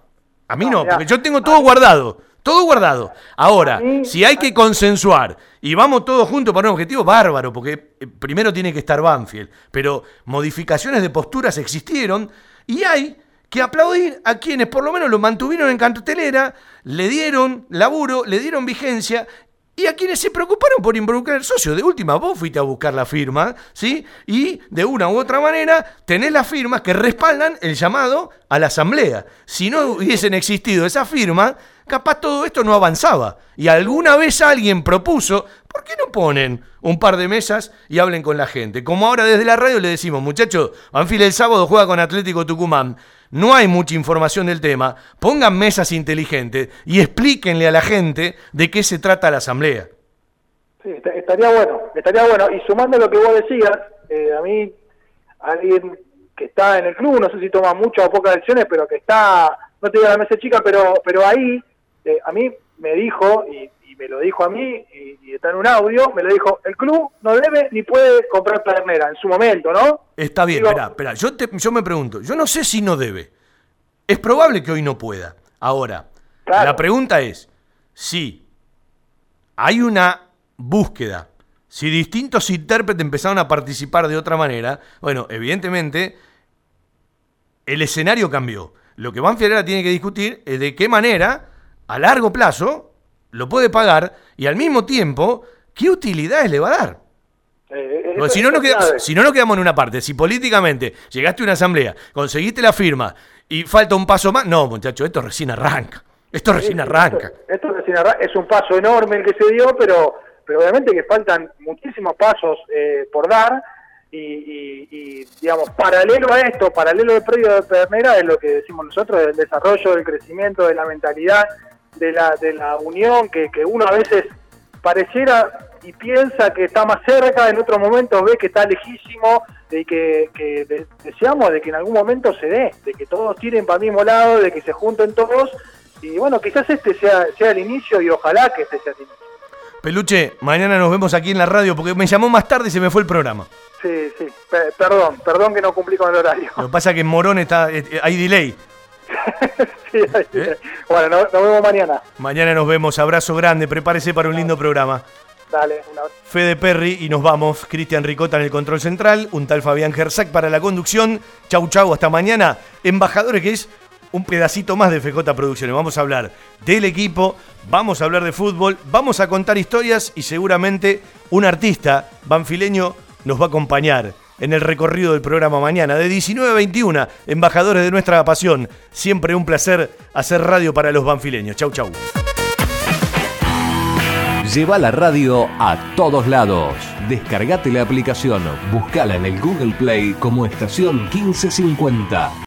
A mí no, porque yo tengo todo guardado. Todo guardado. Ahora, si hay que consensuar y vamos todos juntos para un objetivo, bárbaro, porque eh, primero tiene que estar Banfield. Pero modificaciones de posturas existieron y hay que aplaudir a quienes por lo menos lo mantuvieron en cartelera, le dieron laburo, le dieron vigencia y a quienes se preocuparon por involucrar al socio. De última, vos fuiste a buscar la firma, ¿sí? Y de una u otra manera tenés las firmas que respaldan el llamado a la asamblea. Si no hubiesen existido esas firmas, capaz todo esto no avanzaba. Y alguna vez alguien propuso, ¿por qué no ponen un par de mesas y hablen con la gente? Como ahora desde la radio le decimos, muchachos, Banfield el sábado juega con Atlético Tucumán. No hay mucha información del tema. Pongan mesas inteligentes y explíquenle a la gente de qué se trata la asamblea. Sí, est- estaría bueno, estaría bueno. Y sumando lo que vos decías, eh, a mí, alguien que está en el club, no sé si toma muchas o pocas decisiones, pero que está, no te digo la mesa chica, pero, pero ahí, eh, a mí me dijo, y me lo dijo a mí, y, y está en un audio, me lo dijo, el club no debe ni puede comprar ternera en su momento, ¿no? Está bien, espera, espera. Yo, te- yo me pregunto, yo no sé si no debe. Es probable que hoy no pueda. Ahora, la pregunta es, si hay una búsqueda, si distintos intérpretes empezaron a participar de otra manera, bueno, evidentemente el escenario cambió. Lo que ahora tiene que discutir es de qué manera, a largo plazo, lo puede pagar y al mismo tiempo, qué utilidades le va a dar. Eh, eso- si, no es queda- si no nos quedamos en una parte, si políticamente llegaste a una asamblea, conseguiste la firma y falta un paso más, no, muchacho, esto recién arranca. Esto recién arranca. Esto recién arran- es un paso enorme el que se dio, pero, pero obviamente que faltan muchísimos pasos eh, por dar y, y- y, digamos, paralelo a esto, paralelo al predio de Pernera es lo que decimos nosotros, del desarrollo, del crecimiento, de la mentalidad, de la, de la unión, que, que uno a veces pareciera y piensa que está más cerca, en otros momentos ve que está lejísimo, de que, que de- deseamos de que en algún momento se dé, de que todos tiren para el mismo lado, de que se junten todos, y bueno, quizás este sea, sea el inicio y ojalá que este sea el inicio. Peluche, mañana nos vemos aquí en la radio porque me llamó más tarde y se me fue el programa. Sí, sí, pe- perdón, perdón que no cumplí con el horario. Lo que pasa es que en Morón está, eh, hay delay. Sí, ahí- Bueno, no- nos vemos mañana. Mañana nos vemos, abrazo grande, prepárese para un lindo programa. Dale, un abrazo. Fede Perry y nos vamos. Cristian Ricota en el control central. Un tal Fabián Gersac para la conducción. Chau, chau, hasta mañana. Embajadores, que es un pedacito más de FJ Producciones. Vamos a hablar del equipo, vamos a hablar de fútbol, vamos a contar historias y seguramente un artista banfileño nos va a acompañar en el recorrido del programa mañana de 19 a 21. Embajadores de nuestra pasión. Siempre un placer hacer radio para los banfileños. Chau, chau. Lleva la radio a todos lados. Descargate la aplicación, buscala en el Google Play como estación 1550.